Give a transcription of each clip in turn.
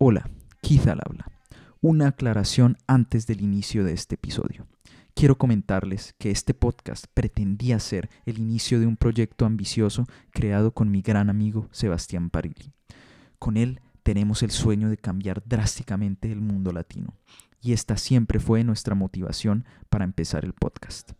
Hola, Keith al habla. Una aclaración antes del inicio de este episodio. Quiero comentarles que este podcast pretendía ser el inicio de un proyecto ambicioso creado con mi gran amigo Sebastián Parilli. Con él tenemos el sueño de cambiar drásticamente el mundo latino, y esta siempre fue nuestra motivación para empezar el podcast.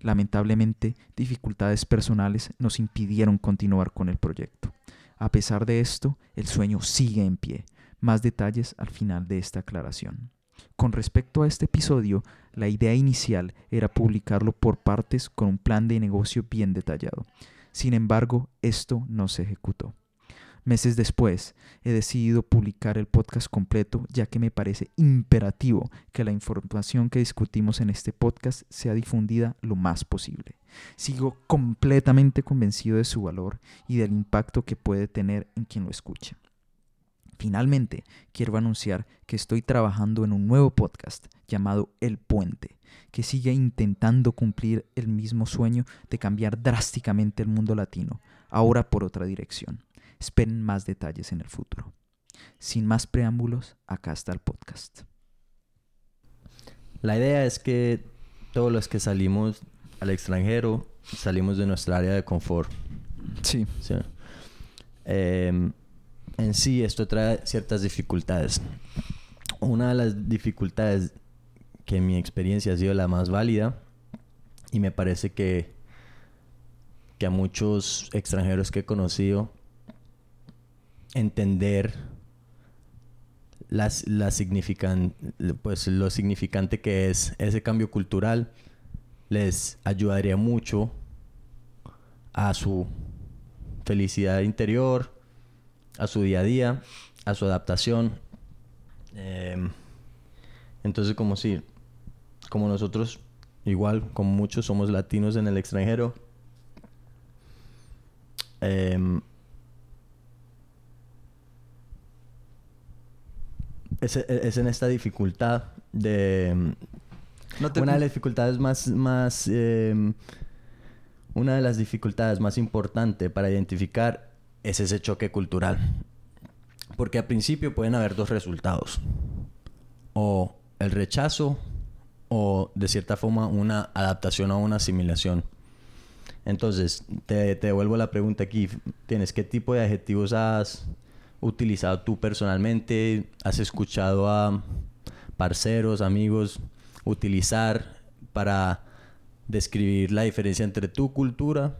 Lamentablemente, dificultades personales nos impidieron continuar con el proyecto. A pesar de esto, el sueño sigue en pie. Más detalles al final de esta aclaración. Con respecto a este episodio, la idea inicial era publicarlo por partes con un plan de negocio bien detallado. Sin embargo, esto no se ejecutó. Meses después, he decidido publicar el podcast completo ya que me parece imperativo que la información que discutimos en este podcast sea difundida lo más posible. Sigo completamente convencido de su valor y del impacto que puede tener en quien lo escucha. Finalmente, quiero anunciar que estoy trabajando en un nuevo podcast llamado El Puente, que sigue intentando cumplir el mismo sueño de cambiar drásticamente el mundo latino, ahora por otra dirección. Esperen más detalles en el futuro. Sin más preámbulos, acá está el podcast. La idea es que todos los que salimos al extranjero salimos de nuestra área de confort. Sí. Em, en sí, esto trae ciertas dificultades. Una de las dificultades que en mi experiencia ha sido la más válida y me parece que, que a muchos extranjeros que he conocido entender las, la significan, pues, lo significante que es ese cambio cultural les ayudaría mucho a su felicidad interior, a su día a día, a su adaptación. Em, entonces, como si, como nosotros, igual como muchos somos latinos en el extranjero, eh, es, en esta dificultad de... Una de las dificultades más... más em, una de las dificultades más importantes para identificar es ese choque cultural. Porque al principio pueden haber dos resultados. O el rechazo o de cierta forma una adaptación o una asimilación. Entonces, te, te devuelvo la pregunta aquí. ¿Tienes qué tipo de adjetivos has utilizado tú personalmente? ¿Has escuchado a parceros, amigos utilizar para describir la diferencia entre tu cultura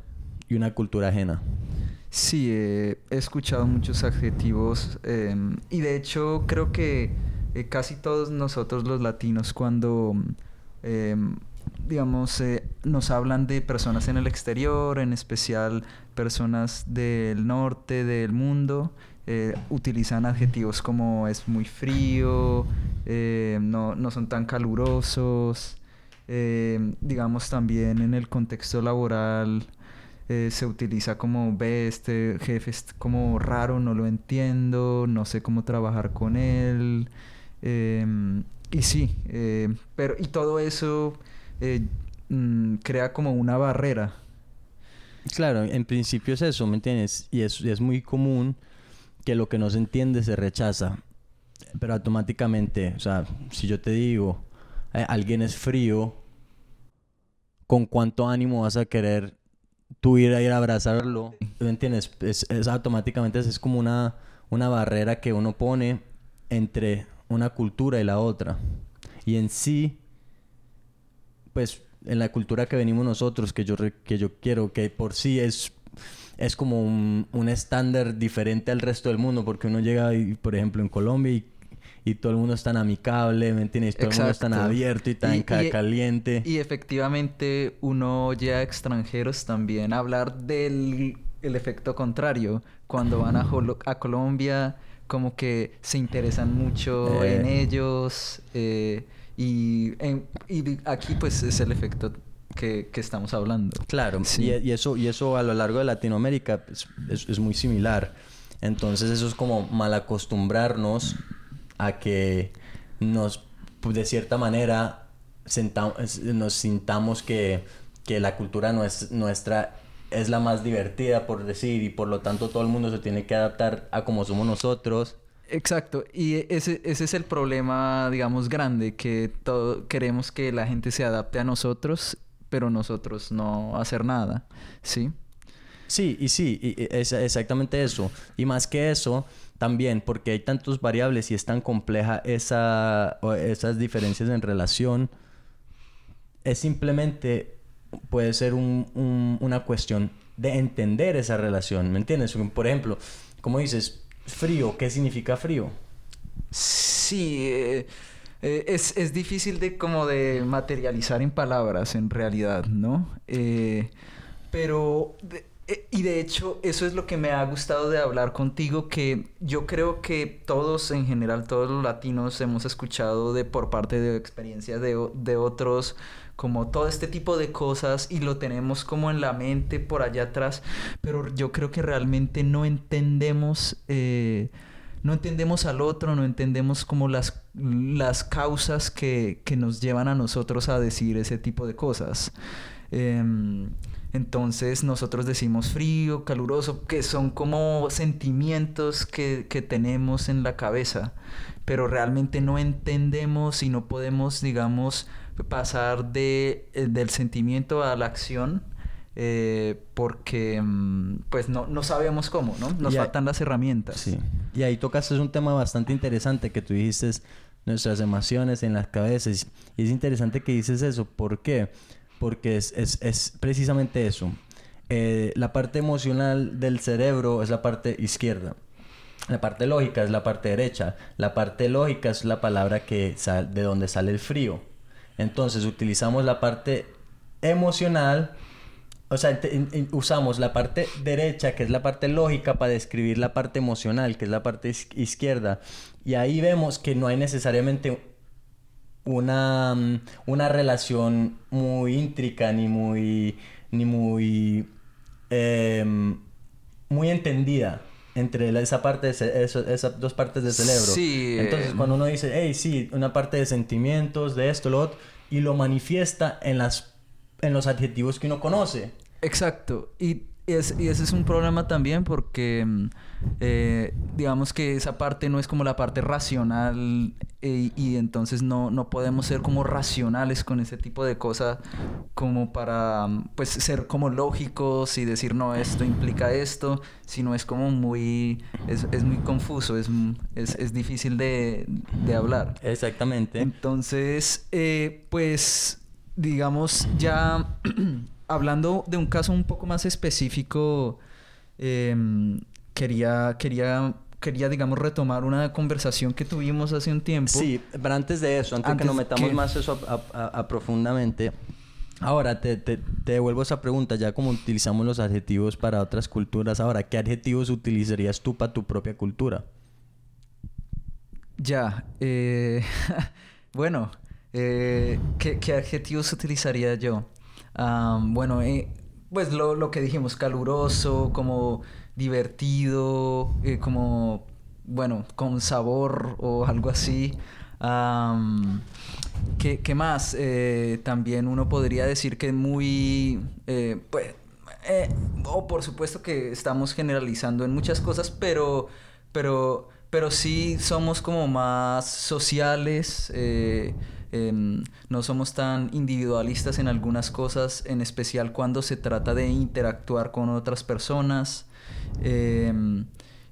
y una cultura ajena? Sí, he escuchado muchos adjetivos em, y de hecho creo que eh, casi todos nosotros los latinos cuando, em, digamos, eh, nos hablan de personas en el exterior, en especial personas del norte del mundo, eh, utilizan adjetivos como es muy frío, eh, no, no, son tan calurosos. Digamos también en el contexto laboral se utiliza como ve este jefe es como raro, no lo entiendo, no sé cómo trabajar con él. Em, y sí, pero y todo eso mm, crea como una barrera. Claro, en principio es eso, ¿me entiendes? Y es, es muy común que lo que no se entiende se rechaza. Pero automáticamente, o sea, si yo te digo, eh, alguien es frío, ¿con cuánto ánimo vas a querer tú ir a abrazarlo? ¿Me entiendes? Es, automáticamente es como una, una barrera que uno pone entre una cultura y la otra. Y en sí, pues en la cultura que venimos nosotros, que yo, que yo quiero, que por sí es es como un, estándar diferente al resto del mundo, porque uno llega, y, por ejemplo, en Colombia y, todo el mundo es tan amicable, ¿me entiendes? Todo el mundo es tan abierto y tan caliente. Y efectivamente uno oye a extranjeros también hablar del efecto contrario. Cuando van a, a Colombia, como que se interesan mucho eh. en ellos. Eh, y, y aquí pues es el efecto que, estamos hablando. Claro, y, eso, y eso a lo largo de Latinoamérica es, muy similar. Entonces eso es como mal acostumbrarnos a que nos, de cierta manera, nos sintamos que, que la cultura nuestra es la más divertida, por decir, y por lo tanto todo el mundo se tiene que adaptar a como somos nosotros. Exacto, y ese, ese es el problema, digamos, grande, que todo, queremos que la gente se adapte a nosotros, pero nosotros no hacer nada, ¿sí? Sí, y sí, y es exactamente eso. Y más que eso, también porque hay tantas variables y es tan compleja esa, esas diferencias en relación, es simplemente, puede ser un, una cuestión de entender esa relación, ¿me entiendes? Por ejemplo, como dices, frío, ¿qué significa frío? Sí, eh, eh, es, es, difícil de como de materializar en palabras en realidad, ¿no? Eh, pero... Eh, y de hecho, eso es lo que me ha gustado de hablar contigo, que yo creo que todos en general, todos los latinos hemos escuchado de por parte de experiencias de, de otros, como todo este tipo de cosas y lo tenemos como en la mente por allá atrás, pero yo creo que realmente no entendemos... Eh, no entendemos al otro, no entendemos como las, las causas que, que nos llevan a nosotros a decir ese tipo de cosas. Eh, entonces nosotros decimos frío, caluroso, que son como sentimientos que, tenemos en la cabeza, pero realmente no entendemos y no podemos, digamos, pasar de, eh, del sentimiento a la acción. Eh, porque mm, pues no, no sabemos cómo, ¿no? Nos faltan las herramientas. Sí. Y ahí tocaste un tema bastante interesante que tú dijiste nuestras emociones en las cabezas. Y es interesante que dices eso. ¿Por qué? Porque es, es, es precisamente eso. Eh, la parte emocional del cerebro es la parte izquierda. La parte lógica es la parte derecha. La parte lógica es la palabra que de donde sale el frío. Entonces utilizamos la parte emocional, o sea, usamos la parte derecha, que es la parte lógica, para describir la parte emocional, que es la parte izquierda. Y ahí vemos que no hay necesariamente una, mm, una relación muy íntrica ni muy, ni muy, em, muy entendida entre esa parte, de esas dos partes del cerebro. Sí. Entonces, cuando uno dice, hey, sí, una parte de sentimientos, de esto, lo otro, y lo manifiesta en, las, en los adjetivos que uno conoce. Exacto. Y y, ese es un problema también porque mm, eh, digamos que esa parte no es como la parte racional eh, y entonces no, no podemos ser como racionales con ese tipo de cosas como para mm, pues ser como lógicos y decir no esto implica esto sino es como muy es, es muy confuso es, es, es difícil de, de, hablar. Exactamente. Entonces eh, pues digamos ya hablando de un caso un poco más específico, em, quería, quería, quería, digamos, retomar una conversación que tuvimos hace un tiempo. Sí, pero antes de eso, antes, de que nos metamos más eso a, profundamente, ahora te, te, te, devuelvo esa pregunta, ya como utilizamos los adjetivos para otras culturas, ahora, ¿qué adjetivos utilizarías tú para tu propia cultura? Ya, eh, bueno, eh, ¿qué, ¿qué adjetivos utilizaría yo? Bueno, eh, pues lo, que dijimos, caluroso, como divertido, eh, como, bueno, con sabor o algo así. ¿qué, más? Eh, también uno podría decir que muy, pues, o por supuesto que estamos generalizando en muchas cosas, pero, pero, pero sí somos como más sociales. Em, no somos tan individualistas en algunas cosas, en especial cuando se trata de interactuar con otras personas. Em,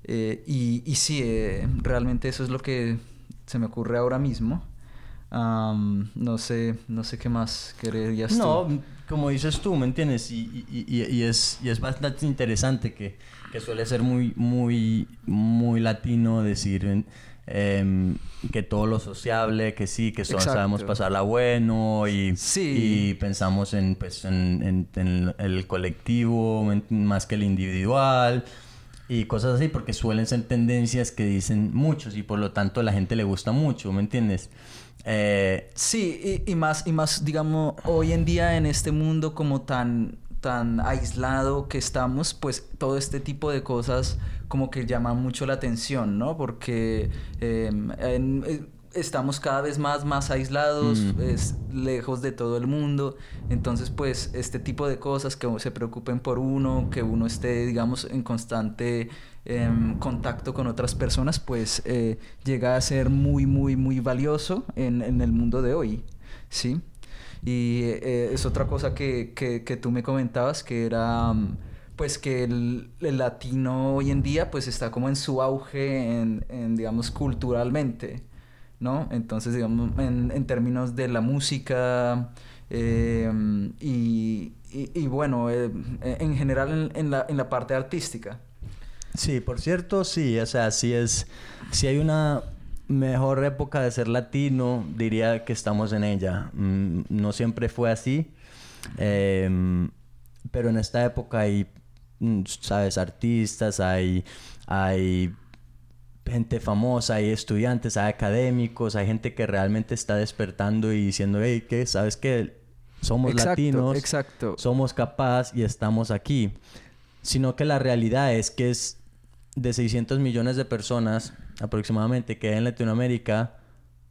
eh, y, sí, eh, realmente eso es lo que se me ocurre ahora mismo. no sé, no sé qué más querías no, como dices tú, ¿me entiendes? Y, y, y, es, y es bastante interesante que, que, suele ser muy, muy, muy latino decir Em, que todo lo sociable, que sí, que sabemos pasarla bueno y, y pensamos en, pues, en, el colectivo más que el individual y cosas así, porque suelen ser tendencias que dicen muchos y por lo tanto a la gente le gusta mucho, ¿me entiendes? Eh, sí, y, y, más, y más, digamos, hoy en día en este mundo como tan tan aislado que estamos, pues todo este tipo de cosas como que llaman mucho la atención, ¿no? Porque em, eh, estamos cada vez más, más aislados, mm. lejos de todo el mundo. Entonces, pues, este tipo de cosas que se preocupen por uno, que uno esté, digamos, en constante em, contacto con otras personas, pues eh, llega a ser muy, muy, muy valioso en, en el mundo de hoy, ¿sí? Y eh, es otra cosa que, que, que, tú me comentabas, que era pues que el, el, latino hoy en día pues está como en su auge en, en digamos, culturalmente, ¿no? Entonces, digamos, en, en términos de la música eh, y, y, bueno, eh, en general en, la, en la parte artística. Sí, por cierto, sí, o sea, sí es, si hay una mejor época de ser latino, diría que estamos en ella. Mm, no siempre fue así, eh, pero en esta época hay, sabes, artistas, hay, hay gente famosa, hay estudiantes, hay académicos, hay gente que realmente está despertando y diciendo, hey, ¿qué? ¿Sabes qué? Somos Exacto, latinos, exacto. somos capaz y estamos aquí. Sino que la realidad es que es de 600 millones de personas aproximadamente que hay en Latinoamérica,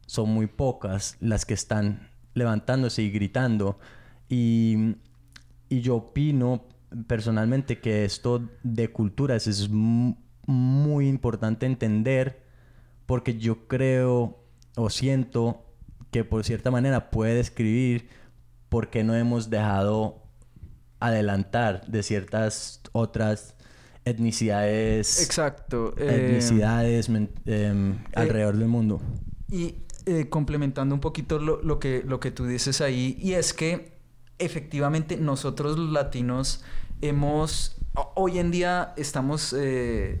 son muy pocas las que están levantándose y gritando. Y, y yo opino personalmente que esto de culturas es muy importante entender porque yo creo o siento que por cierta manera puede describir por qué no hemos dejado adelantar de ciertas otras etnicidades. Exacto. Etnicidades eh, eh, alrededor del mundo. Y eh, complementando un poquito lo, lo, que, lo que tú dices ahí, y es que efectivamente nosotros los latinos hemos, hoy en día estamos eh,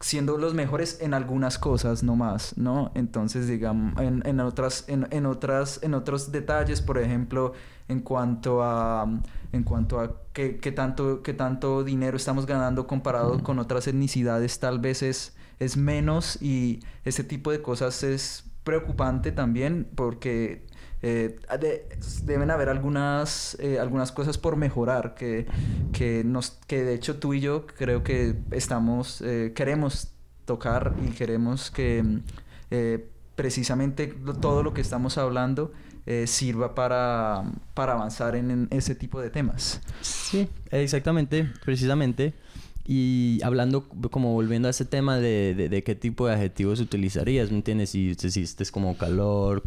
siendo los mejores en algunas cosas nomás, ¿no? Entonces, digamos, en, en otras, en, en, otras, en otros detalles, por ejemplo, en cuanto a, en cuanto a qué, qué tanto, qué tanto dinero estamos ganando comparado con otras etnicidades, tal vez es, es menos y ese tipo de cosas es preocupante también porque eh, de, deben haber algunas, eh, algunas cosas por mejorar que, que, nos, que de hecho tú y yo creo que estamos, eh, queremos tocar y queremos que precisamente todo lo que estamos hablando sirva para, para avanzar en, en, ese tipo de temas. Sí, exactamente, precisamente. Y hablando, como volviendo a ese tema de, de, qué tipo de adjetivos utilizarías, ¿me entiendes? Si es como calor,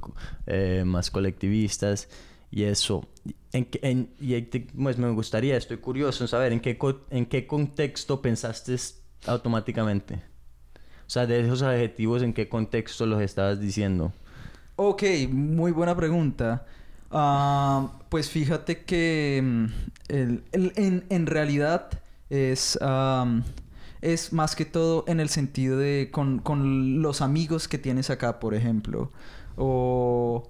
eh, más colectivistas y eso. En, en, y pues me gustaría, estoy curioso en saber en qué, en qué contexto pensaste automáticamente. O sea, de esos adjetivos, ¿en qué contexto los estabas diciendo? Ok, muy buena pregunta. Uh, pues fíjate que mm, el, el, en, en realidad es, um, es más que todo en el sentido de con, con, los amigos que tienes acá, por ejemplo. O...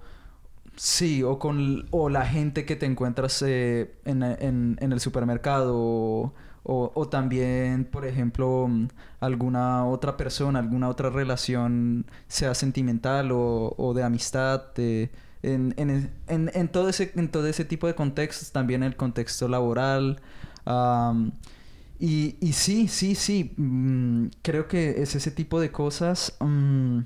Sí, o con o la gente que te encuentras eh, en, en, el supermercado. O, o, también, por ejemplo, alguna otra persona, alguna otra relación, sea sentimental o, o de amistad. De, en, en, todo ese, en todo ese tipo de contextos, también el contexto laboral. Y, sí, sí, sí, mmm, creo que es ese tipo de cosas. Mmm,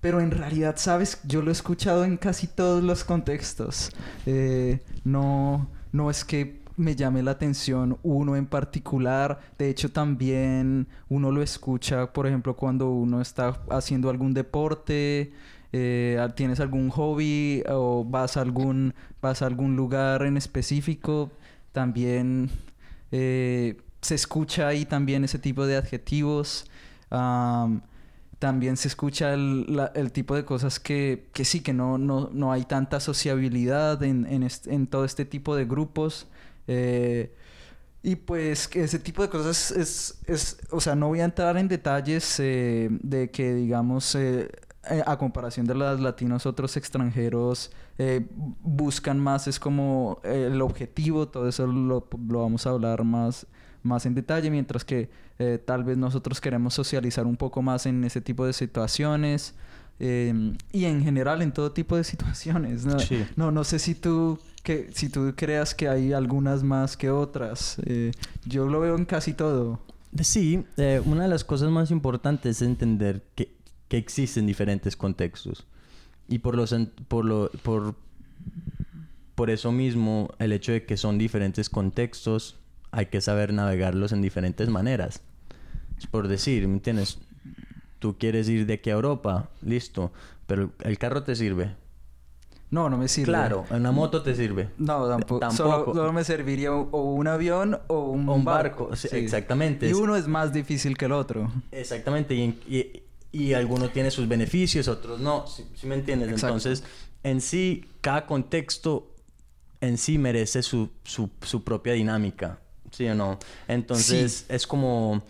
pero en realidad, ¿sabes? Yo lo he escuchado en casi todos los contextos. Eh, no, no es que me llame la atención uno en particular. De hecho, también uno lo escucha, por ejemplo, cuando uno está haciendo algún deporte. Eh, tienes algún hobby o vas a algún vas a algún lugar en específico también eh, se escucha ahí también ese tipo de adjetivos. También se escucha el, la, el, tipo de cosas que, que sí, que no, no, no hay tanta sociabilidad en, en, todo este tipo de grupos. Eh, y pues ese tipo de cosas es, es, o sea, no voy a entrar en detalles eh, de que, digamos, eh, a comparación de los latinos, otros extranjeros buscan más, es como el objetivo, todo eso lo, lo vamos a hablar más más en detalle, mientras que eh, tal vez nosotros queremos socializar un poco más en ese tipo de situaciones eh, y en general en todo tipo de situaciones. ¿no? Sí. no, no sé si tú, que, si tú creas que hay algunas más que otras. Eh, yo lo veo en casi todo. Sí, eh, una de las cosas más importantes es entender que, que existen diferentes contextos. Y por, los, por, lo, por, por eso mismo, el hecho de que son diferentes contextos hay que saber navegarlos en diferentes maneras. Es por decir, ¿me entiendes? Tú quieres ir de aquí a Europa, listo, pero el carro te sirve. No, no me sirve. Claro, una moto te sirve. No, tampoco. Tampoco. Solo, solo me serviría o, un avión o un, O un barco, sí, exactamente. Y uno es más difícil que el otro. Exactamente, y, y, y alguno tiene sus beneficios, otros no, ¿sí, sí me entiendes? Exacto. Entonces, en sí, cada contexto en sí merece su, su, su propia dinámica, ¿sí o no? Entonces, es como...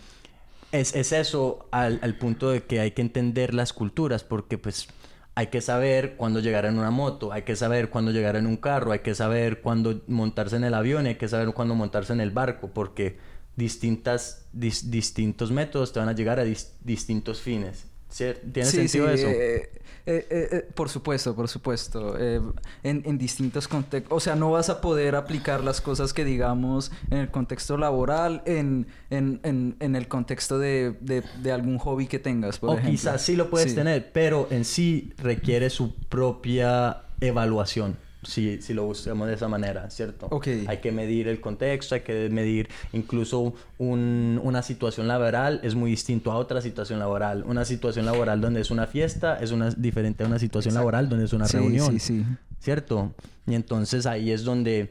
Es, es eso al, al punto de que hay que entender las culturas, porque pues hay que saber cuándo llegar en una moto, hay que saber cuándo llegar en un carro, hay que saber cuándo montarse en el avión, hay que saber cuándo montarse en el barco, porque distintas, dis- distintos métodos te van a llegar a dis- distintos fines. ¿Cier- ¿Tiene Sí, sentido sí, eso? eh, eh, eh, eh, por supuesto, por supuesto. Eh, en, en distintos contextos. O sea, no vas a poder aplicar las cosas que digamos en el contexto laboral, en, en, en, en el contexto de, de, de algún hobby que tengas, por o ejemplo. quizás sí lo puedes Sí. tener, pero en sí requiere su propia evaluación. Si, si lo buscamos de esa manera, ¿cierto? Ok. Hay que medir el contexto, hay que medir incluso un- una situación laboral es muy distinto a otra situación laboral. Una situación laboral donde es una fiesta es una, diferente a una situación Exacto. laboral donde es una Sí, reunión. Sí, sí. ¿cierto? Y entonces ahí es donde,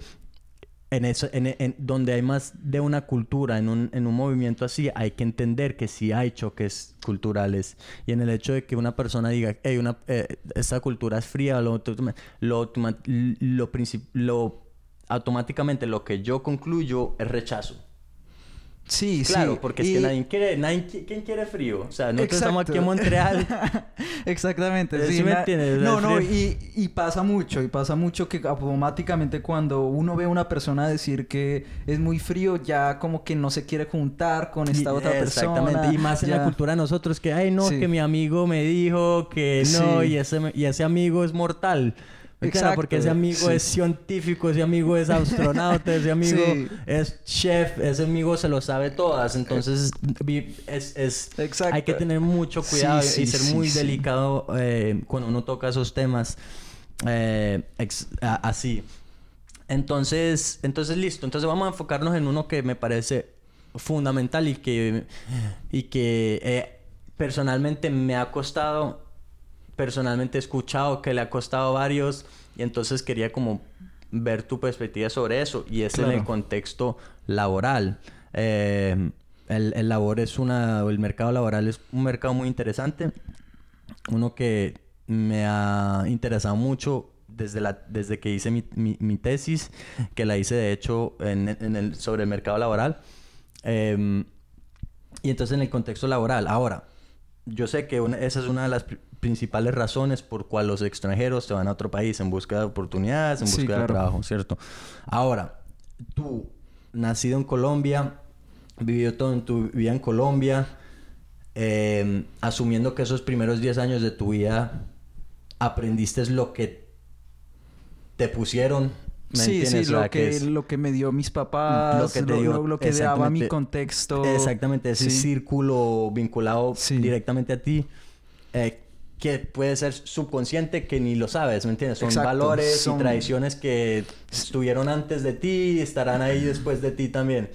en eso, en, en- donde hay más de una cultura, en un, en un movimiento así, hay que entender que sí hay choques culturales. Y en el hecho de que una persona diga, hey, una, eh, esta cultura es fría, lo, lo, lo, lo- automáticamente lo que yo concluyo es rechazo. Sí, Claro, sí. porque es Y- que nadie quiere, nadie, qui- ¿quién quiere frío? O sea, nosotros Exacto. estamos aquí en Montreal. Exactamente. Sí, ¿sí me entiendes? No, no, y, y pasa mucho, y pasa mucho que automáticamente cuando uno ve a una persona decir que es muy frío, ya como que no se quiere juntar con esta Y- otra persona. Exactamente. Y más en la cultura de nosotros que, ay, no, Sí. que mi amigo me dijo que no, Sí. y, ese, y ese amigo es mortal. Exacto, Porque ese amigo sí. es científico, ese amigo es astronauta, ese amigo Sí. es chef, ese amigo se lo sabe todas. Entonces, es, es- hay que tener mucho cuidado Sí, y ser muy delicado eh, cuando uno toca esos temas eh, ex- a- así. Entonces, entonces listo. Entonces vamos a enfocarnos en uno que me parece fundamental y que, y que eh, personalmente me ha costado, personalmente he escuchado que le ha costado varios y entonces quería como ver tu perspectiva sobre eso y es en el contexto laboral. Eh, el, el labor es una, el mercado laboral es un mercado muy interesante, uno que me ha interesado mucho desde, la, desde que hice mi, mi- mi tesis, que la hice de hecho en, en el, sobre el mercado laboral. Em, y entonces en el contexto laboral. Ahora, yo sé que una- esa es una de las pri- principales razones por cual los extranjeros se van a otro país en busca de oportunidades, en Sí, busca de trabajo, ¿cierto? Ahora, tú, nacido en Colombia, vivido toda tu vida en Colombia, eh, asumiendo que esos primeros 10 años de tu vida aprendiste lo que te pusieron. ¿Me Sí, sí, lo que, es- lo que me dio mis papás, Lo lo que te dio- lo, que daba mi contexto. Exactamente, ese Sí. círculo vinculado Sí. directamente a ti, eh, que puede ser subconsciente que ni lo sabes, ¿me entiendes? Son Exacto, valores son- y tradiciones que estuvieron antes de ti y estarán ahí después de ti también.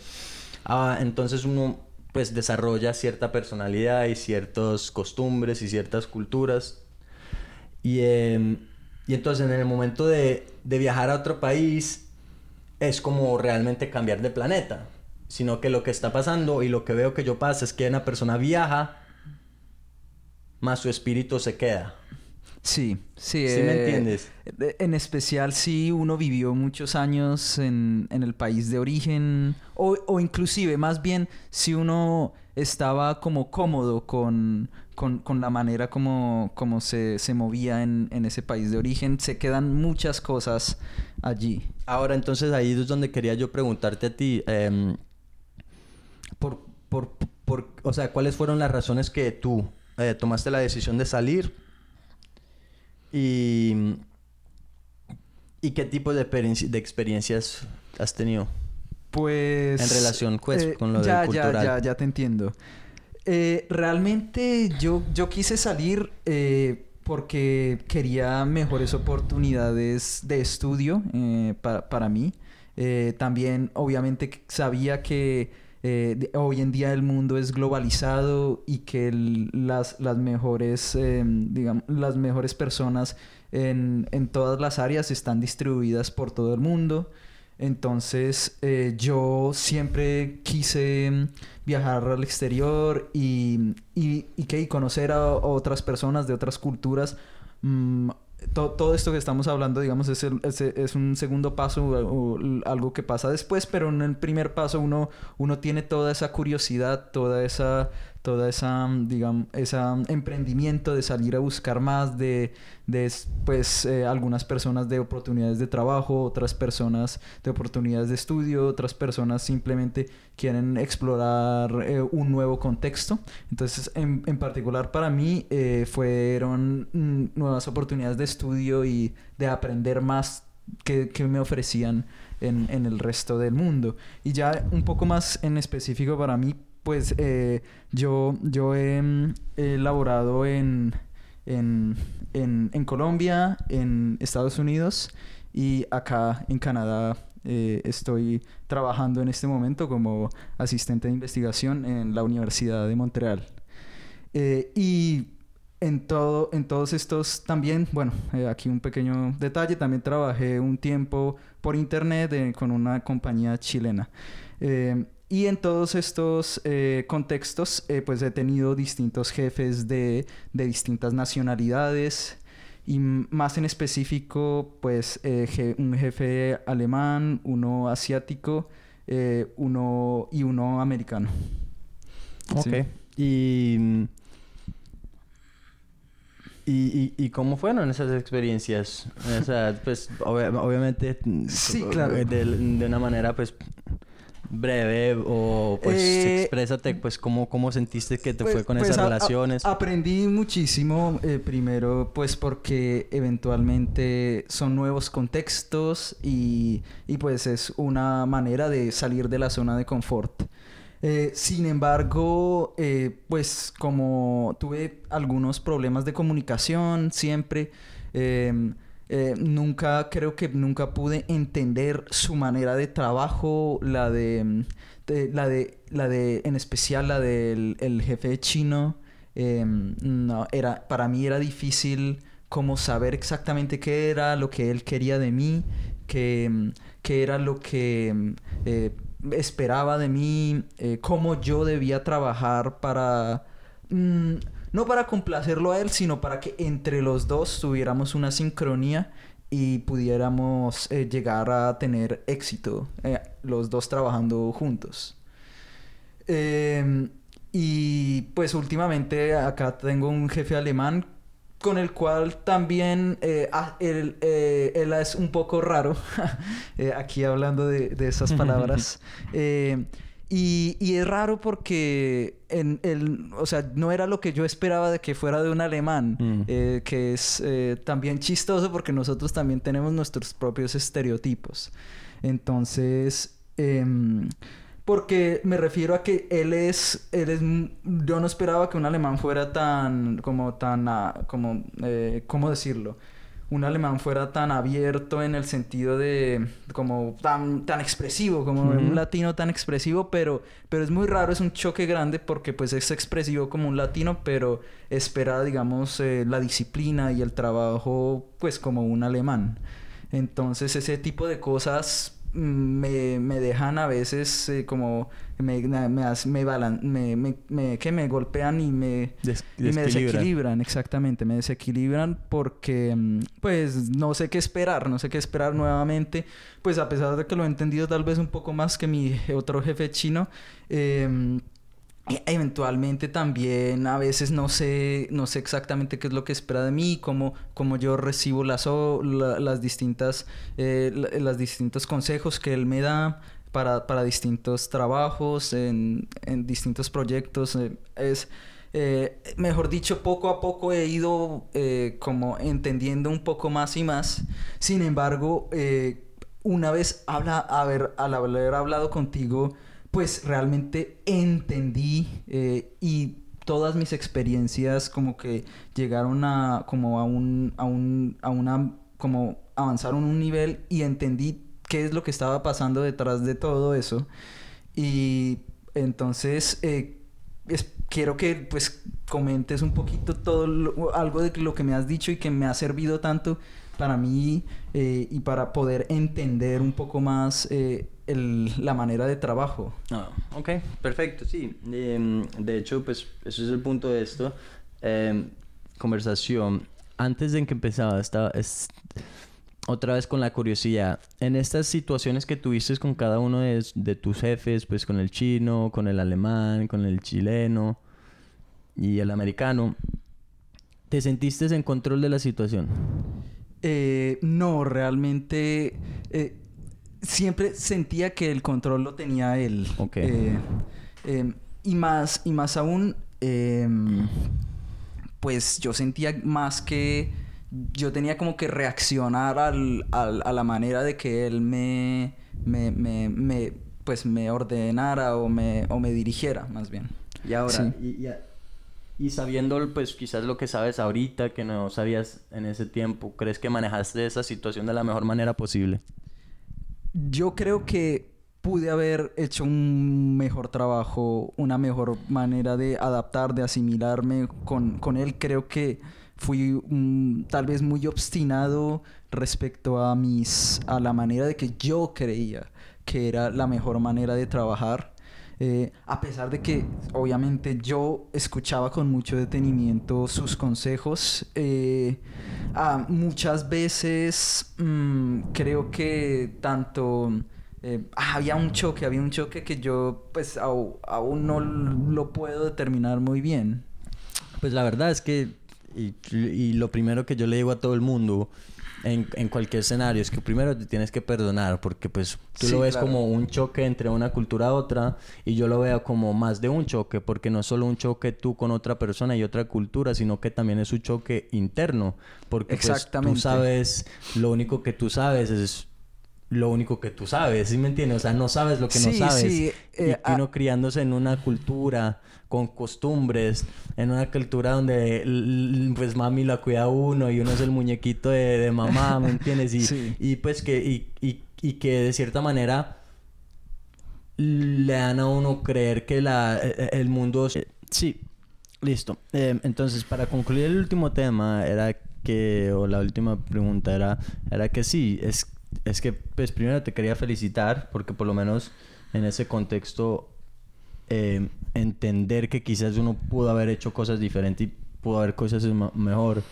Ah, entonces uno pues desarrolla cierta personalidad y ciertas costumbres y ciertas culturas. Y, em, y entonces en el momento de, de viajar a otro país es como realmente cambiar de planeta. Sino que lo que está pasando y lo que veo que yo pasa es que una persona viaja, más su espíritu se queda. Sí, sí. ¿Sí me eh, entiendes? de- En especial si uno vivió muchos años en, en el país de origen o, o inclusive más bien si uno estaba como cómodo con, con, con la manera como, como se, se movía en, en ese país de origen, se quedan muchas cosas allí. Ahora, entonces ahí es donde quería yo preguntarte a ti, em, por, por, por- o sea, ¿cuáles fueron las razones que tú eh, tomaste la decisión de salir? Y, y qué tipo de, experien- de experiencias has tenido? Pues... En relación, pues, con lo del ya, cultural. Ya, ya, ya te entiendo. Eh, realmente yo, yo quise salir eh, porque quería mejores oportunidades de estudio eh, pa- para mí. Eh, también, obviamente, sabía que eh, hoy en día el mundo es globalizado y que las, las mejores, em, digamos, las mejores personas en, en, todas las áreas están distribuidas por todo el mundo. Entonces eh, yo siempre quise em, viajar al exterior y, y, y, que, conocer a, otras personas de otras culturas. Mm, todo esto que estamos hablando, digamos, es, es, un segundo paso o, algo que pasa después, pero en el primer paso uno, uno tiene toda esa curiosidad, toda esa toda esa, digamos, ese emprendimiento de salir a buscar más, de, de pues, eh, algunas personas de oportunidades de trabajo, otras personas de oportunidades de estudio, otras personas simplemente quieren explorar eh, un nuevo contexto. Entonces, en, en particular para mí, eh, fueron mm, nuevas oportunidades de estudio y de aprender más que, que me ofrecían en, en el resto del mundo. Y ya un poco más en específico para mí, pues eh, yo, yo he, mm, he laborado en, en, en, Colombia, en Estados Unidos y acá en Canadá eh, estoy trabajando en este momento como asistente de investigación en la Universidad de Montreal. Eh, y en, todo, en todos estos también, bueno, aquí un pequeño detalle, también trabajé un tiempo por internet con una compañía chilena. Y en todos estos eh, contextos, eh, pues he tenido distintos jefes de, de, distintas nacionalidades y más en específico, pues eh, un jefe alemán, uno asiático, uno y uno americano. Ok. Y, y, y, cómo fueron esas experiencias? O sea, pues obviamente sí, claro. de, de, una manera pues breve o pues eh, exprésate pues cómo, cómo sentiste que te fue pues, con esas pues, relaciones. aprendí muchísimo eh, primero pues porque eventualmente son nuevos contextos y, y, pues es una manera de salir de la zona de confort. Eh, sin embargo, pues como tuve algunos problemas de comunicación siempre, em, eh, nunca, creo que nunca pude entender su manera de trabajo, la de, la de, la de, en especial la del el jefe chino. Em, no, era, para mí era difícil como saber exactamente qué era lo que él quería de mí, qué, qué era lo que eh, esperaba de mí, eh, cómo yo debía trabajar para... Mm, no para complacerlo a él, sino para que entre los dos tuviéramos una sincronía y pudiéramos eh, llegar a tener éxito, eh, los dos trabajando juntos. Em, y pues últimamente acá tengo un jefe alemán con el cual también eh, ah, él, es un poco raro, aquí hablando de, de esas palabras. Y, y, es raro porque en el, o sea, no era lo que yo esperaba de que fuera de un alemán, mm. eh, que es eh, también chistoso porque nosotros también tenemos nuestros propios estereotipos. Entonces, em, porque me refiero a que él es, él es, yo no esperaba que un alemán fuera tan, como tan, ah, como, eh, ¿cómo decirlo? Un alemán fuera tan abierto en el sentido de como tan, tan expresivo, como un latino tan expresivo, pero, pero es muy raro, es un choque grande porque pues es expresivo como un latino, pero espera, digamos, eh, la disciplina y el trabajo pues como un alemán. Entonces ese tipo de cosas me, me dejan a veces eh, como me, me, me, me, me, que me golpean y me, me desequilibran, exactamente, me desequilibran porque mm, pues no sé qué esperar, no sé qué esperar nuevamente, pues a pesar de que lo he entendido tal vez un poco más que mi otro jefe chino, eh, eventualmente también a veces no sé no sé exactamente qué es lo que espera de mí cómo, cómo yo recibo las las distintas eh, los distintos consejos que él me da para, para distintos trabajos en, en distintos proyectos eh, es eh, mejor dicho poco a poco he ido como entendiendo un poco más y más. Sin embargo una vez habla a ver al haber hablado contigo pues realmente entendí eh, y todas mis experiencias como que llegaron a como a un a un a una como avanzaron un nivel y entendí qué es lo que estaba pasando detrás de todo eso y Entonces, eh, quiero que pues comentes un poquito todo algo de lo que me has dicho y que me ha servido tanto para mí eh, y para poder entender un poco más eh, la manera de trabajo. Ah, ok, perfecto, sí. Em, de hecho, pues eso es el punto de esto. Em, conversación. Antes de que empezaba, estaba es, otra vez con la curiosidad. En estas situaciones que tuviste con cada uno de, de tus jefes, pues con el chino, con el alemán, con el chileno y el americano, ¿te sentiste en control de la situación? Eh, no, realmente eh, siempre sentía que el control lo tenía él. Eh, em, y más, y más aún, em, pues yo sentía más que yo tenía como que reaccionar al, a la manera de que él me, me, me, pues me ordenara o me, o me dirigiera, más bien. Y ahora, y, y, sabiendo pues quizás lo que sabes ahorita, que no sabías en ese tiempo, ¿crees que manejaste esa situación de la mejor manera posible? Yo creo que pude haber hecho un mejor trabajo, una mejor manera de adaptar, de asimilarme con, con él. Creo que fui tal vez muy obstinado respecto a mis a la manera de que yo creía que era la mejor manera de trabajar. Eh, a pesar de que obviamente yo escuchaba con mucho detenimiento sus consejos eh, muchas veces mm, creo que tanto eh, había un choque había un choque que yo pues aún no lo puedo determinar muy bien. Pues la verdad es que y, lo primero que yo le digo a todo el mundo en, en, cualquier escenario es que primero te tienes que perdonar porque pues tú lo ves como un choque entre una cultura a otra y yo lo veo como más de un choque porque no es solo un choque tú con otra persona y otra cultura sino que también es un choque interno porque pues, tú sabes lo único que tú sabes es lo único que tú sabes, ¿sí me entiendes? O sea, no sabes lo que no sabes. Sí. Eh, y uno criándose en una cultura con costumbres, en una cultura donde pues mami la cuida uno y uno es el muñequito de, mamá, ¿me entiendes? Y, y pues que, y, y, que de cierta manera le dan a uno creer que la, e, el mundo... Sí, listo. Em, entonces, para concluir el último tema era que, o la última pregunta era, era que sí, es es que, pues primero te quería felicitar porque por lo menos en ese contexto eh, entender que quizás uno pudo haber hecho cosas diferentes y pudo haber cosas mejor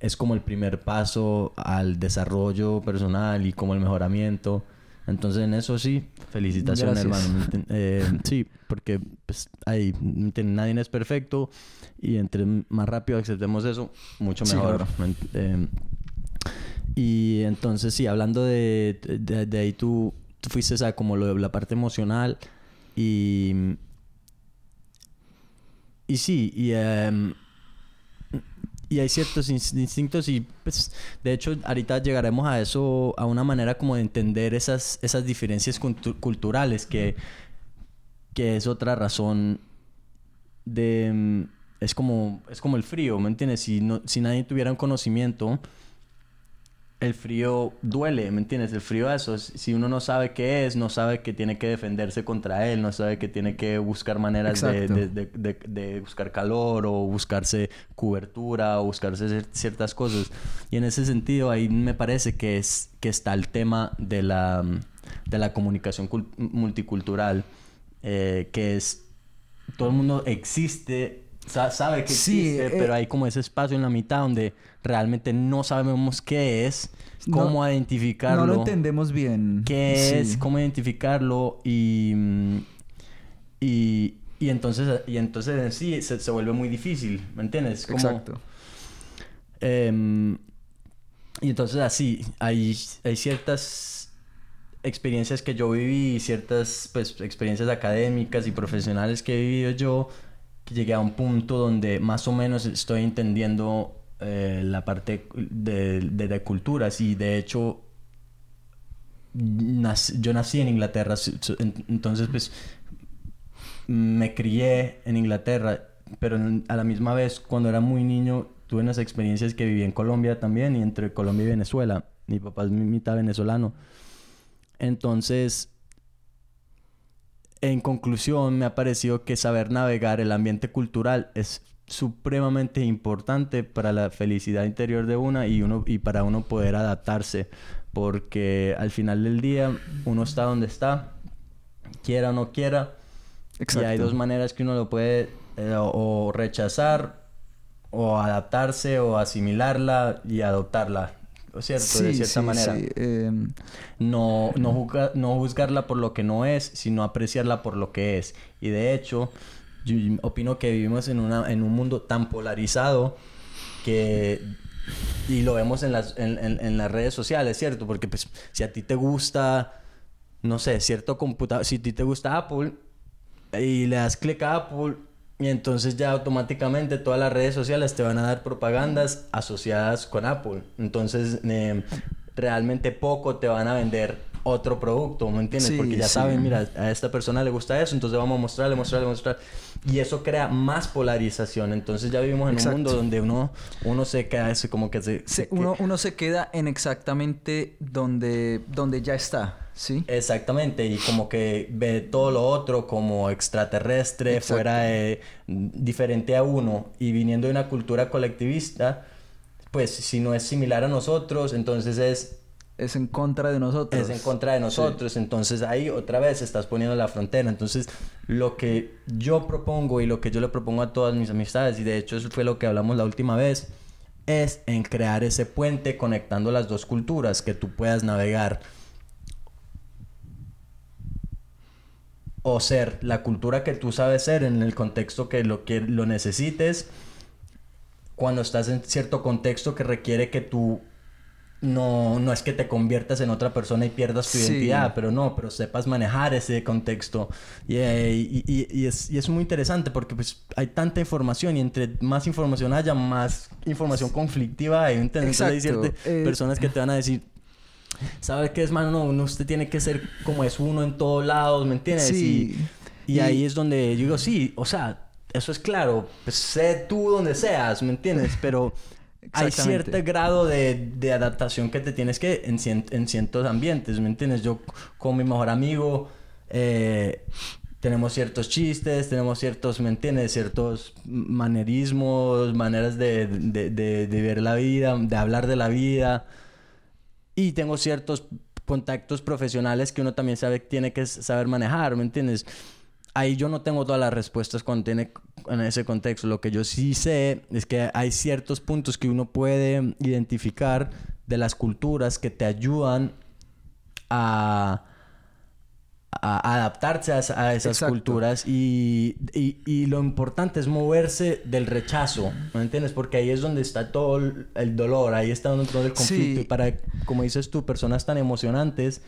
es como el primer paso al desarrollo personal y como el mejoramiento. Entonces en eso sí, felicitaciones hermano. Eh, sí, porque pues, ahí nadie es perfecto y entre más rápido aceptemos eso, mucho mejor. Eh, y entonces, sí, hablando de, de, ahí, tú, tú, fuiste a como lo de la parte emocional y... Y sí, y... Em, y hay ciertos instintos y pues de hecho ahorita llegaremos a eso a una manera como de entender esas, esas diferencias culturales que, que es otra razón de em, es como es como el frío ¿me entiendes? si no, si nadie tuviera un conocimiento el frío duele, ¿me entiendes? El frío eso, si uno no sabe qué es, no sabe que tiene que defenderse contra él, no sabe que tiene que buscar maneras de, buscar calor o buscarse cobertura o buscarse ciertas cosas. Y en ese sentido ahí me parece que, es, que está el tema de la, de la comunicación multicultural, eh, que es, todo el mundo existe sabe que existe, eh, pero hay como ese espacio en la mitad donde realmente no sabemos qué es, cómo identificarlo. No lo entendemos bien. ¿Qué es? ¿Cómo identificarlo? Y, y, y entonces, y entonces en sí se, se vuelve muy difícil, ¿me entiendes? Exacto. Em, y entonces así, hay, hay ciertas experiencias que yo viví, ciertas pues, experiencias académicas y profesionales que he vivido yo, que llegué a un punto donde más o menos estoy entendiendo eh, la parte de, de, culturas y de hecho yo nací en Inglaterra, entonces pues me crié en Inglaterra, pero a la misma vez cuando era muy niño tuve unas experiencias que viví en Colombia también y entre Colombia y Venezuela. Mi papá es mitad venezolano. Entonces en conclusión, me ha parecido que saber navegar el ambiente cultural es supremamente importante para la felicidad interior de una y uno y para uno poder adaptarse porque al final del día uno está donde está quiera o no quiera y hay dos maneras que uno lo puede eh, o rechazar o adaptarse o asimilarla y adoptarla ¿cierto? de cierta manera. Em, no, no, no juzgarla por lo que no es, sino apreciarla por lo que es. Y de hecho, opino que vivimos en, una, en un mundo tan polarizado que y lo vemos en las, en, en, las redes sociales, ¿cierto? Porque pues si a ti te gusta, no sé, cierto computador, si a ti te gusta Apple y le das clic a Apple y entonces ya automáticamente todas las redes sociales te van a dar propagandas asociadas con Apple. Entonces eh, realmente poco te van a vender otro producto, ¿me entiendes? Porque ya saben, mira, a esta persona le gusta eso, entonces vamos a mostrarle, mostrarle, mostrarle. Y eso crea más polarización. Entonces ya vivimos en un mundo donde uno, uno se queda eso como que se... uno, uno se queda en exactamente donde, donde ya está. ¿Sí? Exactamente, y como que ve todo lo otro como extraterrestre, fuera de, diferente a uno, y viniendo de una cultura colectivista, pues si no es similar a nosotros, entonces es es en contra de nosotros. Es en contra de nosotros. Entonces ahí otra vez estás poniendo la frontera. Entonces lo que yo propongo y lo que yo le propongo a todas mis amistades, y de hecho eso fue lo que hablamos la última vez, es en crear ese puente conectando las dos culturas, que tú puedas navegar o ser la cultura que tú sabes ser en el contexto que lo, que lo necesites, cuando estás en cierto contexto que requiere que tú no, no es que te conviertas en otra persona y pierdas tu identidad, pero no, pero sepas manejar ese contexto. Y, y, y, es, y, es, muy interesante porque pues hay tanta información y entre más información haya, más información conflictiva hay. Entonces hay ciertas eh, personas que te van a decir, ¿sabes qué es, mano? No, uno usted tiene que ser como es uno en todos lados, ¿me entiendes? Sí. Y, ahí es donde yo digo, sí, o sea, eso es claro, pues sé tú donde seas, ¿me entiendes? Pero hay cierto grado de, de, adaptación que te tienes que en, en, ciertos ambientes, ¿me entiendes? Yo con mi mejor amigo eh, tenemos ciertos chistes, tenemos ciertos, ¿me entiendes? Ciertos manerismos, maneras de, de, de, ver la vida, de hablar de la vida. Y tengo ciertos contactos profesionales que uno también sabe tiene que saber manejar, ¿me entiendes? Ahí yo no tengo todas las respuestas cuando tiene en ese contexto. Lo que yo sí sé es que hay ciertos puntos que uno puede identificar de las culturas que te ayudan a, a adaptarse a, esas culturas y, y, lo importante es moverse del rechazo, ¿me entiendes? Porque ahí es donde está todo el, dolor, ahí está donde todo el conflicto. Y para, como dices tú, personas tan emocionantes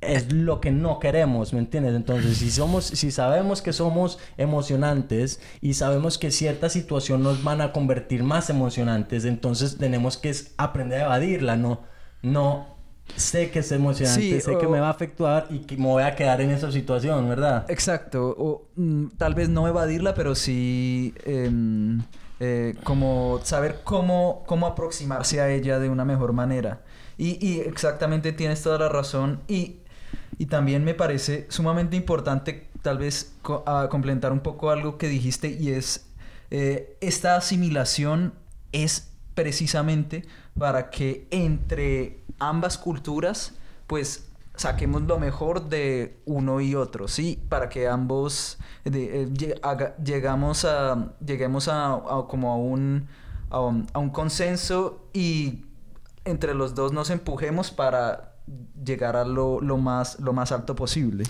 es lo que no queremos, ¿me entiendes? Entonces, si somos, si sabemos que somos emocionantes y sabemos que cierta situación nos van a convertir más emocionantes, entonces tenemos que aprender a evadirla, no, no sé que es emocionante, sé que me va a afectar y que me voy a quedar en esa situación, ¿verdad? Exacto, o mm, tal vez no evadirla, pero sí em, eh, como saber cómo, cómo aproximarse a ella de una mejor manera. Y, y exactamente tienes toda la razón. Y y también me parece sumamente importante tal vez complementar un poco algo que dijiste y es eh, esta asimilación es precisamente para que entre ambas culturas pues saquemos lo mejor de uno y otro, ¿sí? Para que ambos eh, llegamos a, lleguemos a, como a un, a un consenso y entre los dos nos empujemos para llegar a lo, lo, más, lo más alto posible.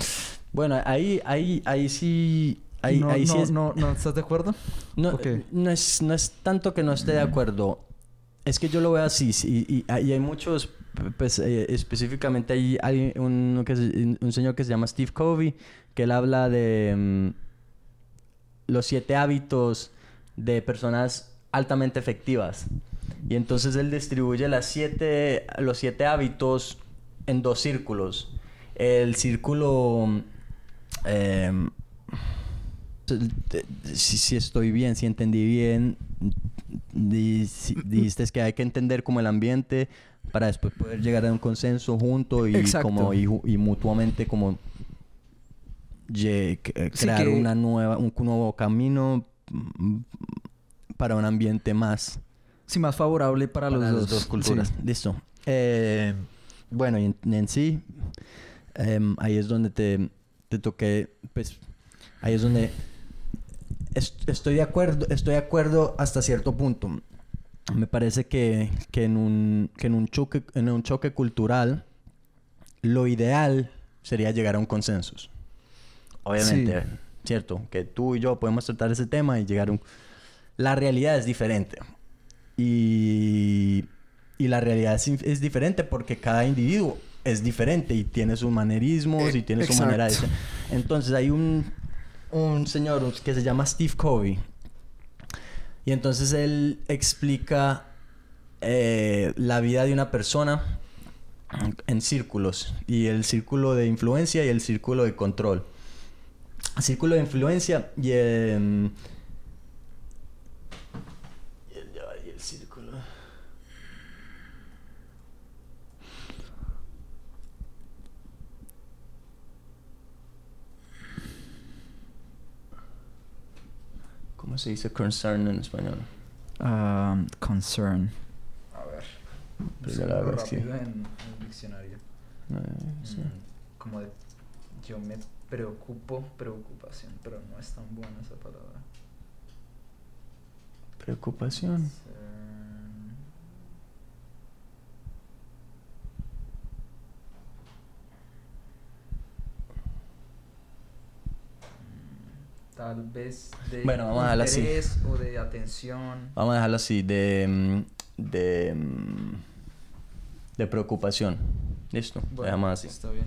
Bueno, ahí, ahí, ahí sí... Ahí, no, ahí sí no, no, ¿Estás de acuerdo? No, no, es, no es tanto que no esté de acuerdo. Es que yo lo veo así. Y, y, hay muchos... Pues, eh, específicamente hay, hay un, que un señor que se llama Steve Covey que él habla de mm, los siete hábitos de personas altamente efectivas. Y entonces él distribuye las siete, los siete hábitos en dos círculos. El círculo... Em, si, estoy bien, si entendí bien, dijiste que hay que entender como el ambiente para después poder llegar a un consenso junto y como y, mutuamente como ye- eh, Sí, crear que- una nueva, un nuevo camino mm, para un ambiente más Sí, más favorable para, para los las dos. dos culturas. Sí. Listo. Eh, bueno, y en, en sí, em, ahí es donde te, te toqué, pues, ahí es donde es- estoy de acuerdo, estoy de acuerdo hasta cierto punto. Me parece que, que en un, que en un choque, en un choque cultural, lo ideal sería llegar a un consenso. Obviamente, ¿cierto? Que tú y yo podemos tratar ese tema y llegar a un... La realidad es diferente. Y, y la realidad es, es diferente porque cada individuo es diferente y tiene sus manerismos Eh, y tiene su manera de ser. Entonces hay un, un señor que se llama Steve Covey. Y entonces él explica eh, la vida de una persona en círculos. Y el círculo de influencia y el círculo de control. Círculo de influencia y em, y el, ya va, y el círculo. ¿Cómo se dice concern en español? Um, concern. A ver. Verdad es que- en, el diccionario. Eh, sí. Mm, Como de. Yo me preocupo, preocupación, pero no es tan buena esa palabra. Preocupación. Concern. Tal vez de Bueno, vamos a dejarla así. interés o de atención. Vamos a dejarlo así, de... mm, de... mm, de preocupación. Listo, dejamos así. Está bien.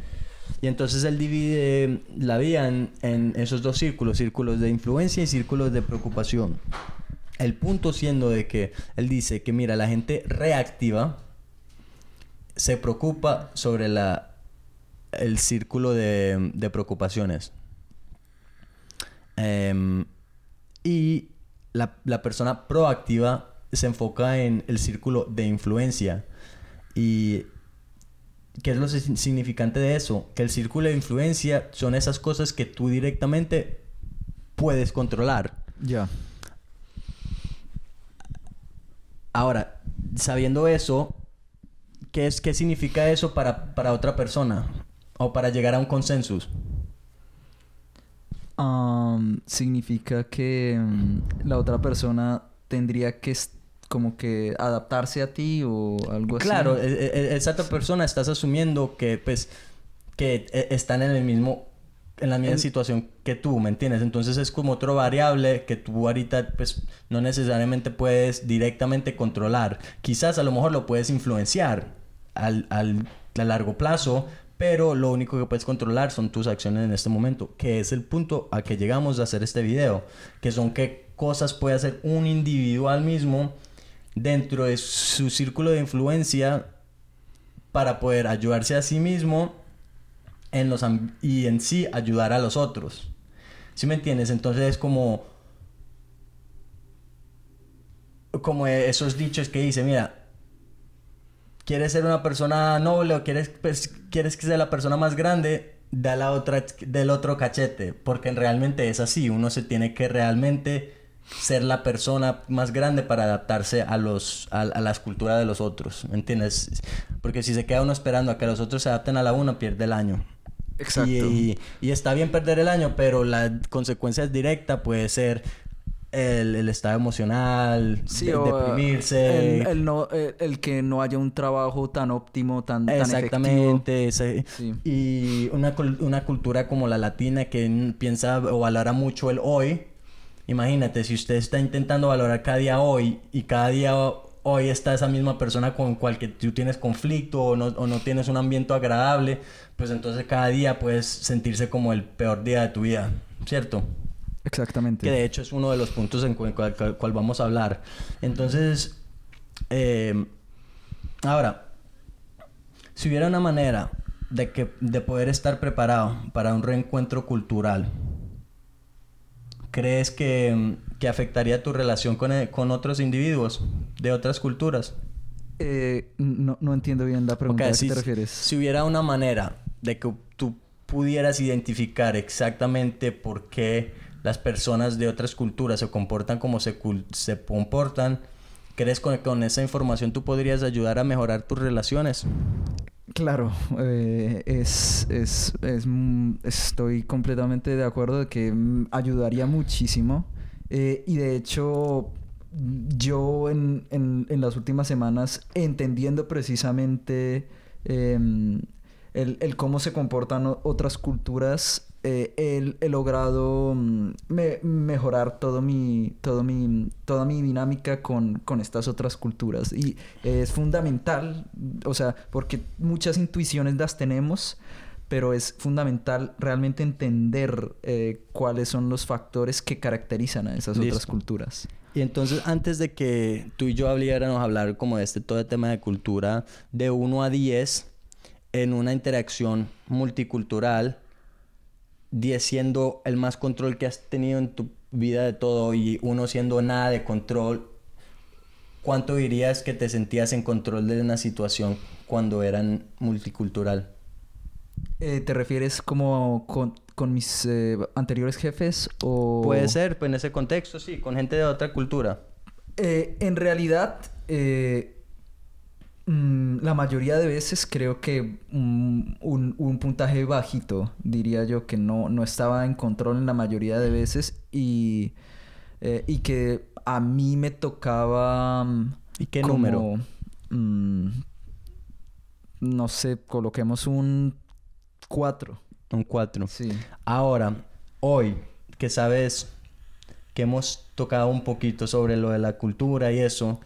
Y entonces él divide la vida en, en esos dos círculos, círculos de influencia y círculos de preocupación. El punto siendo de que él dice que mira, la gente reactiva se preocupa sobre la, el círculo de, de preocupaciones. Em, y la, la persona proactiva se enfoca en el círculo de influencia. Y ¿Qué es lo si- significante de eso? Que el círculo de influencia son esas cosas que tú directamente puedes controlar. Ya. Ahora, sabiendo eso, ¿qué, es, qué significa eso para, para otra persona? O para llegar a un consenso. Significa que mm, la otra persona tendría que como que adaptarse a ti o algo Claro, así. e- e- esa otra persona estás asumiendo que, pues, que e- están en el mismo, en la misma En- situación que tú, ¿me entiendes? Entonces es como otro variable que tú ahorita, pues, no necesariamente puedes directamente controlar. Quizás a lo mejor lo puedes influenciar al, al, a largo plazo, pero lo único que puedes controlar son tus acciones en este momento, que es el punto a que llegamos a hacer este video, que son qué cosas puede hacer un individual mismo dentro de su círculo de influencia para poder ayudarse a sí mismo en los y en sí ayudar a los otros. ¿Sí me entiendes? Entonces es como como esos dichos que dice, mira, quieres ser una persona noble o quieres pues, quieres que sea la persona más grande, da la otra del otro cachete, porque realmente es así, uno se tiene que realmente ser la persona más grande para adaptarse a los a, a las culturas de los otros, ¿me entiendes? Porque si se queda uno esperando a que los otros se adapten a la uno, pierde el año. Exacto. Y, y está bien perder el año, pero la consecuencia directa puede ser el, el estado emocional, Sí, de- o, deprimirse. El, el no, el, el que no haya un trabajo tan óptimo, tan, tan efectivo. Exactamente. Sí. Y una, una cultura como la latina que piensa o valora mucho el hoy. Imagínate, si usted está intentando valorar cada día hoy y cada día ho- hoy está esa misma persona con cual que tú tienes conflicto o no, o no tienes un ambiente agradable, pues entonces cada día puedes sentirse como el peor día de tu vida, ¿cierto? Exactamente. Que de hecho es uno de los puntos en cu- cual, cual- cual vamos a hablar. Entonces, eh, ahora, si hubiera una manera de, que, de poder estar preparado para un reencuentro cultural, ¿crees que, que afectaría tu relación con, eh, con otros individuos de otras culturas? Eh, no, no entiendo bien la pregunta. ¿A qué te refieres? si hubiera una manera de que tú pudieras identificar exactamente por qué las personas de otras culturas se comportan como se, se comportan, ¿crees que con esa información tú podrías ayudar a mejorar tus relaciones? Claro, eh, es, es, es, estoy completamente de acuerdo de que ayudaría muchísimo. Eh, y de hecho, yo en, en, en, las últimas semanas, entendiendo precisamente em, el, el, cómo se comportan otras culturas, eh, he, logrado mm, mejorar todo mi, todo mi, toda mi dinámica con, con, estas otras culturas. Y es fundamental, o sea, porque muchas intuiciones las tenemos, pero es fundamental realmente entender eh, cuáles son los factores que caracterizan a esas otras culturas. Y entonces, antes de que tú y yo habláramos hablar como de este todo el tema de cultura, de 1 a 10, en una interacción multicultural, 10 siendo el más control que has tenido en tu vida de todo y uno siendo nada de control, ¿cuánto dirías que te sentías en control de una situación cuando eran multicultural? Eh, ¿Te refieres como con, mis eh, anteriores jefes o...? Puede ser, pues en ese contexto, sí, con gente de otra cultura. Eh, en realidad, la mayoría de veces creo que un, un, puntaje bajito, diría yo, que no, no estaba en control en la mayoría de veces y, eh, y que a mí me tocaba... Mm, ¿Y qué número? Mm, no sé, coloquemos un 4. Un 4. Sí. Ahora, hoy, que sabes que hemos tocado un poquito sobre lo de la cultura y eso,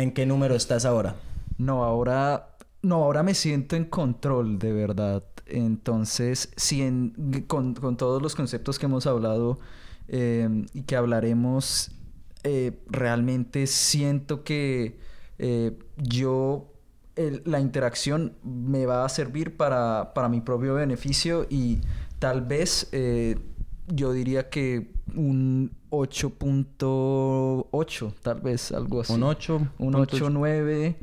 ¿En qué número estás ahora? No, ahora. No, ahora me siento en control, de verdad. Entonces, si con, todos los conceptos que hemos hablado em, y que hablaremos, eh, realmente siento que eh, yo, la interacción me va a servir para, para mi propio beneficio y tal vez eh, yo diría que un 8.8, tal vez, algo así. Un 8. Un 8.9.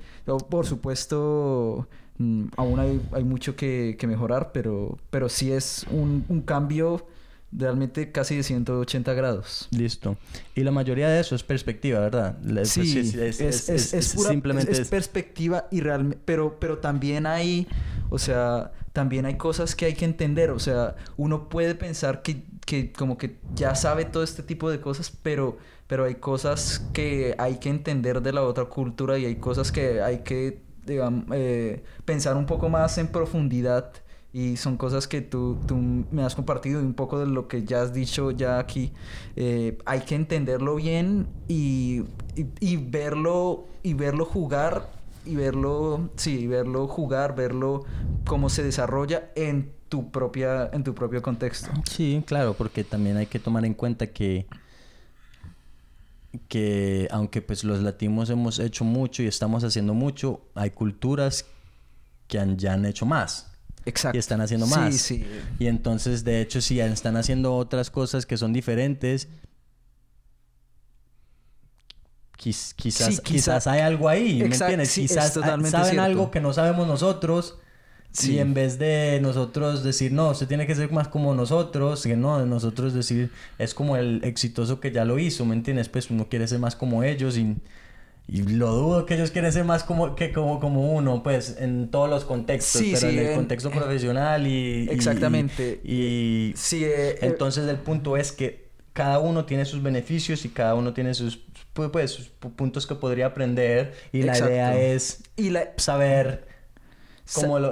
Por supuesto, mm, aún hay, hay mucho que, que, mejorar, pero, pero sí es un, un cambio realmente casi de 180 grados. Listo. Y la mayoría de eso es perspectiva, ¿verdad? Sí, es, es, es, es simplemente es, perspectiva y realmente, pero, pero también hay, o sea, también hay cosas que hay que entender, o sea, uno puede pensar que, que como que ya sabe todo este tipo de cosas, pero, pero hay cosas que hay que entender de la otra cultura y hay cosas que hay que, eh, pensar un poco más en profundidad y son cosas que tú, tú, me has compartido y un poco de lo que ya has dicho ya aquí. Eh, hay que entenderlo bien y, y, verlo y verlo jugar y verlo, sí, verlo jugar, verlo cómo se desarrolla en tu propia en tu propio contexto. Sí, claro, porque también hay que tomar en cuenta que que aunque pues los latinos hemos hecho mucho y estamos haciendo mucho, hay culturas que han, ya han hecho más. Exacto. Y están haciendo más. Sí, sí. Y entonces, de hecho, si están haciendo otras cosas que son diferentes, quizás, quizás hay algo ahí, ¿me entiendes? quizás saben algo que no sabemos nosotros. Y en vez de nosotros decir, no, usted tiene que ser más como nosotros, que no, nosotros decir, es como el exitoso que ya lo hizo, ¿me entiendes? Pues uno quiere ser más como ellos y y lo dudo que ellos quieren ser más como, que como, como uno, pues, en todos los contextos, pero en el contexto profesional y... Exactamente. Y... sí, eh, eh, entonces el punto es que cada uno tiene sus beneficios y cada uno tiene sus, pues, sus puntos que podría aprender y la idea es y la... saber cómo lo,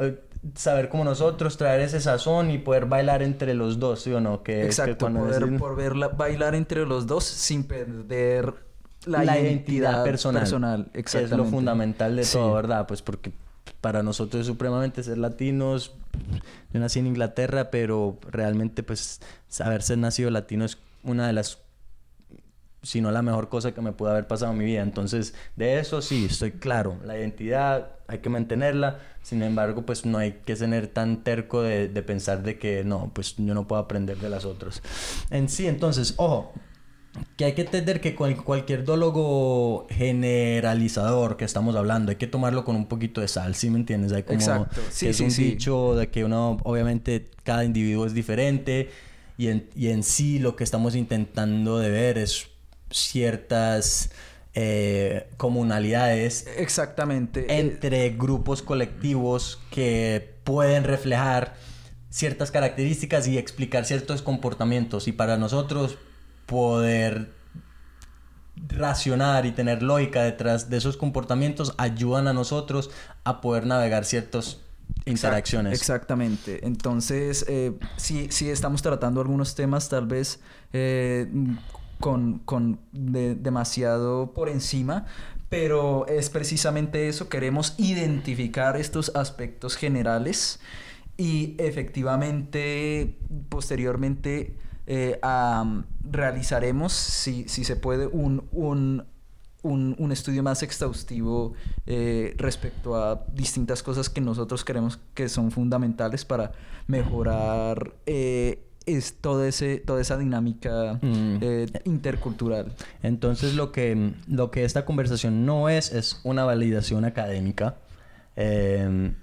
saber como nosotros traer ese sazón y poder bailar entre los dos, ¿sí o no? Que, Exacto, poder, poder bailar entre los dos sin perder la, identidad, personal, personal es lo fundamental de todo, ¿verdad? Pues porque para nosotros es supremamente ser latinos. Yo nací en Inglaterra, pero realmente pues haberse nacido latino es una de las si no la mejor cosa que me pudo haber pasado en mi vida. Entonces, de eso sí, estoy claro. La identidad hay que mantenerla. Sin embargo, pues no hay que tener tan terco de, de pensar de que no, pues yo no puedo aprender de las otras. En sí, entonces, ojo, que hay que entender que cual- cualquier dólogo generalizador que estamos hablando hay que tomarlo con un poquito de sal, ¿sí me entiendes? Hay como Exacto. Sí, que es sí, un sí. dicho de que uno, obviamente, cada individuo es diferente y en, y en sí lo que estamos intentando de ver es ciertas eh, comunalidades Exactamente. Entre grupos colectivos que pueden reflejar ciertas características y explicar ciertos comportamientos y para nosotros poder racionar y tener lógica detrás de esos comportamientos ayudan a nosotros a poder navegar ciertas interacciones. Exactamente. Entonces, eh, sí, sí estamos tratando algunos temas tal vez eh, con, con de- demasiado por encima, pero es precisamente eso, queremos identificar estos aspectos generales y efectivamente posteriormente eh, realizaremos, si, si se puede, un, un, un, un estudio más exhaustivo eh, respecto a distintas cosas que nosotros creemos que son fundamentales para mejorar eh, es todo ese, toda esa dinámica Mm. eh, intercultural. Entonces lo que, lo que esta conversación no es es una validación académica. Eh,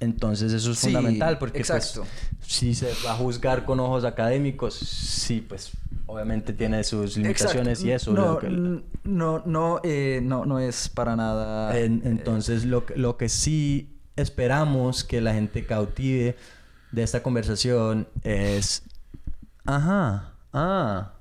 entonces eso es Sí, fundamental porque pues, exacto. si se va a juzgar con ojos académicos, sí, pues obviamente tiene sus limitaciones y eso. No, que- no, no, eh, no, no es para nada. En- eh, entonces, lo, lo que sí esperamos que la gente cautive de esta conversación es... Ajá, ah,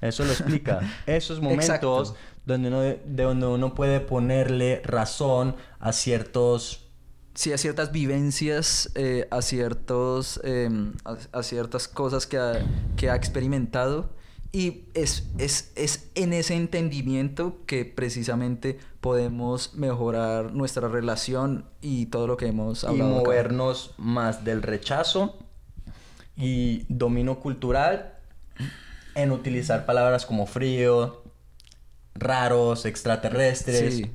eso lo explica. Esos momentos donde uno, de donde uno puede ponerle razón a ciertos... sí, a ciertas vivencias, eh, a ciertos, em, a, a ciertas cosas que ha, que ha experimentado. Y es, es, es en ese entendimiento que precisamente podemos mejorar nuestra relación y todo lo que hemos y hablado. acá. movernos más del rechazo y dominio cultural en utilizar palabras como frío, raros, extraterrestres, Sí.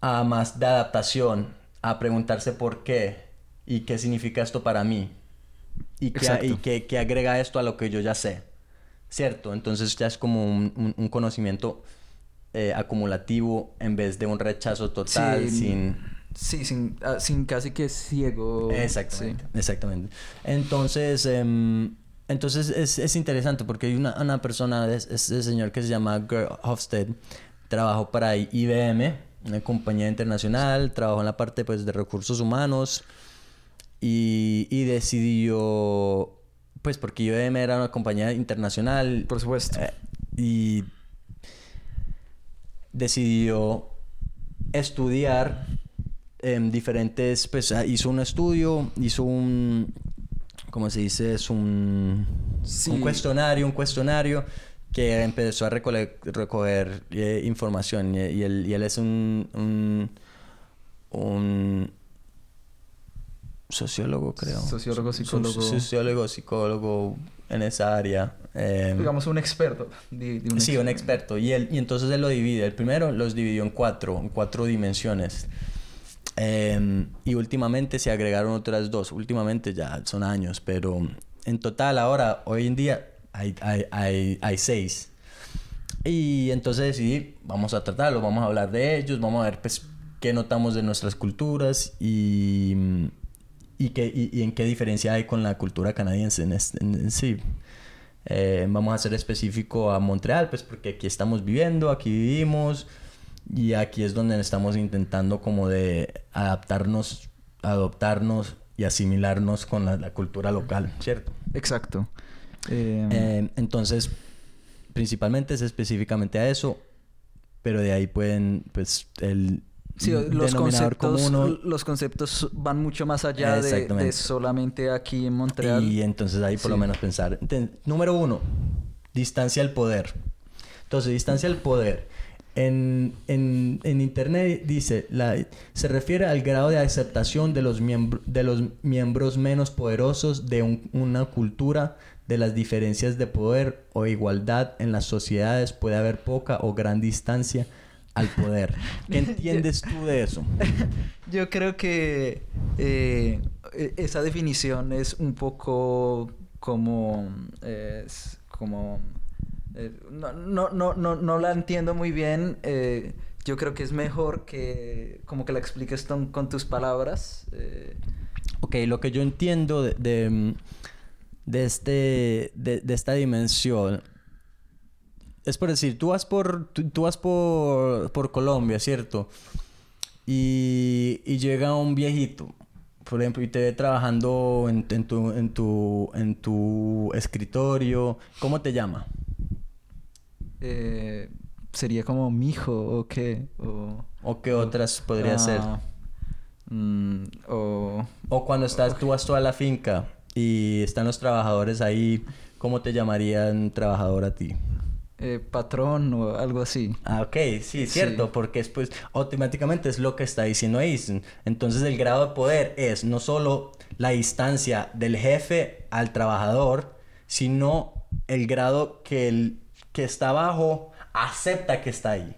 a más de adaptación, a preguntarse por qué y qué significa esto para mí y qué, y qué- qué agrega esto a lo que yo ya sé, ¿cierto? Entonces ya es como un, un- un conocimiento eh, acumulativo en vez de un rechazo total Sí, sin... Sí, sin, ah, sin casi que ciego. Exactamente, sí. exactamente. Entonces, em, entonces es, es interesante porque hay una, una persona, es- ese señor que se llama Gerd Hofstede, trabajó para IBM, una compañía internacional, trabajó en la parte pues, de recursos humanos y, y decidió, pues porque IBM era una compañía internacional Por supuesto. eh, y decidió estudiar en diferentes, pues ah, hizo un estudio, hizo un, ¿cómo se dice? Es un, Sí. un cuestionario, un cuestionario que empezó a recole- recoger eh, información y, y él, y él es un, un, un sociólogo, creo. Sociólogo, So- psicólogo. Sociólogo, psicólogo en esa área. eh, Digamos un experto. de- de Sí, un experto. experto. Y, él, y entonces él lo divide. El primero los dividió en cuatro, en cuatro dimensiones. Em, y últimamente se agregaron otras dos. Últimamente ya son años, pero en total ahora, hoy en día, hay, hay, hay, hay seis. Y entonces decidí, vamos a tratarlo, vamos a hablar de ellos, vamos a ver pues, qué notamos de nuestras culturas y, y, qué, y, y en qué diferencia hay con la cultura canadiense en, este- en- en sí. Eh, vamos a ser específico a Montreal, pues porque aquí estamos viviendo, aquí vivimos y aquí es donde estamos intentando como de adaptarnos, adoptarnos y asimilarnos con la, la cultura local, ¿cierto? Exacto. Eh, Eh, entonces, principalmente es específicamente a eso, pero de ahí pueden, pues, el sí, los conceptos, común los conceptos van mucho más allá de, solamente aquí en Montreal. Y entonces ahí por lo menos pensar. Número uno, distancia al poder. Entonces, distancia al poder. En, en, en internet dice, la, se refiere al grado de aceptación de los, miembro- de los miembros menos poderosos de un- una cultura, de las diferencias de poder o igualdad en las sociedades. Puede haber poca o gran distancia al poder. ¿Qué entiendes tú de eso? Yo creo que eh, e- esa definición es un poco como, eh, es como Eh, no, no, no, no, no la entiendo muy bien. Eh, yo creo que es mejor que como que la expliques con tus palabras. Eh. Ok, lo que yo entiendo de, de, este, de, esta dimensión es por decir, tú vas por, tú, vas por, por Colombia, ¿cierto? Y, llega un viejito por ejemplo, y te ve trabajando en, tu, en, tu, en tu escritorio, ¿cómo te llama? Eh, sería como mi hijo o qué. O, ¿O qué otras podría ah, ser? Mm, o, o cuando estás, tú vas toda la finca y están los trabajadores ahí, ¿cómo te llamarían trabajador a ti? Eh, patrón o algo así. Ah, ok, sí, cierto, porque después automáticamente es lo que está diciendo Eisen. Entonces el grado de poder es no solo la distancia del jefe al trabajador, sino el grado que el que está abajo acepta que está ahí.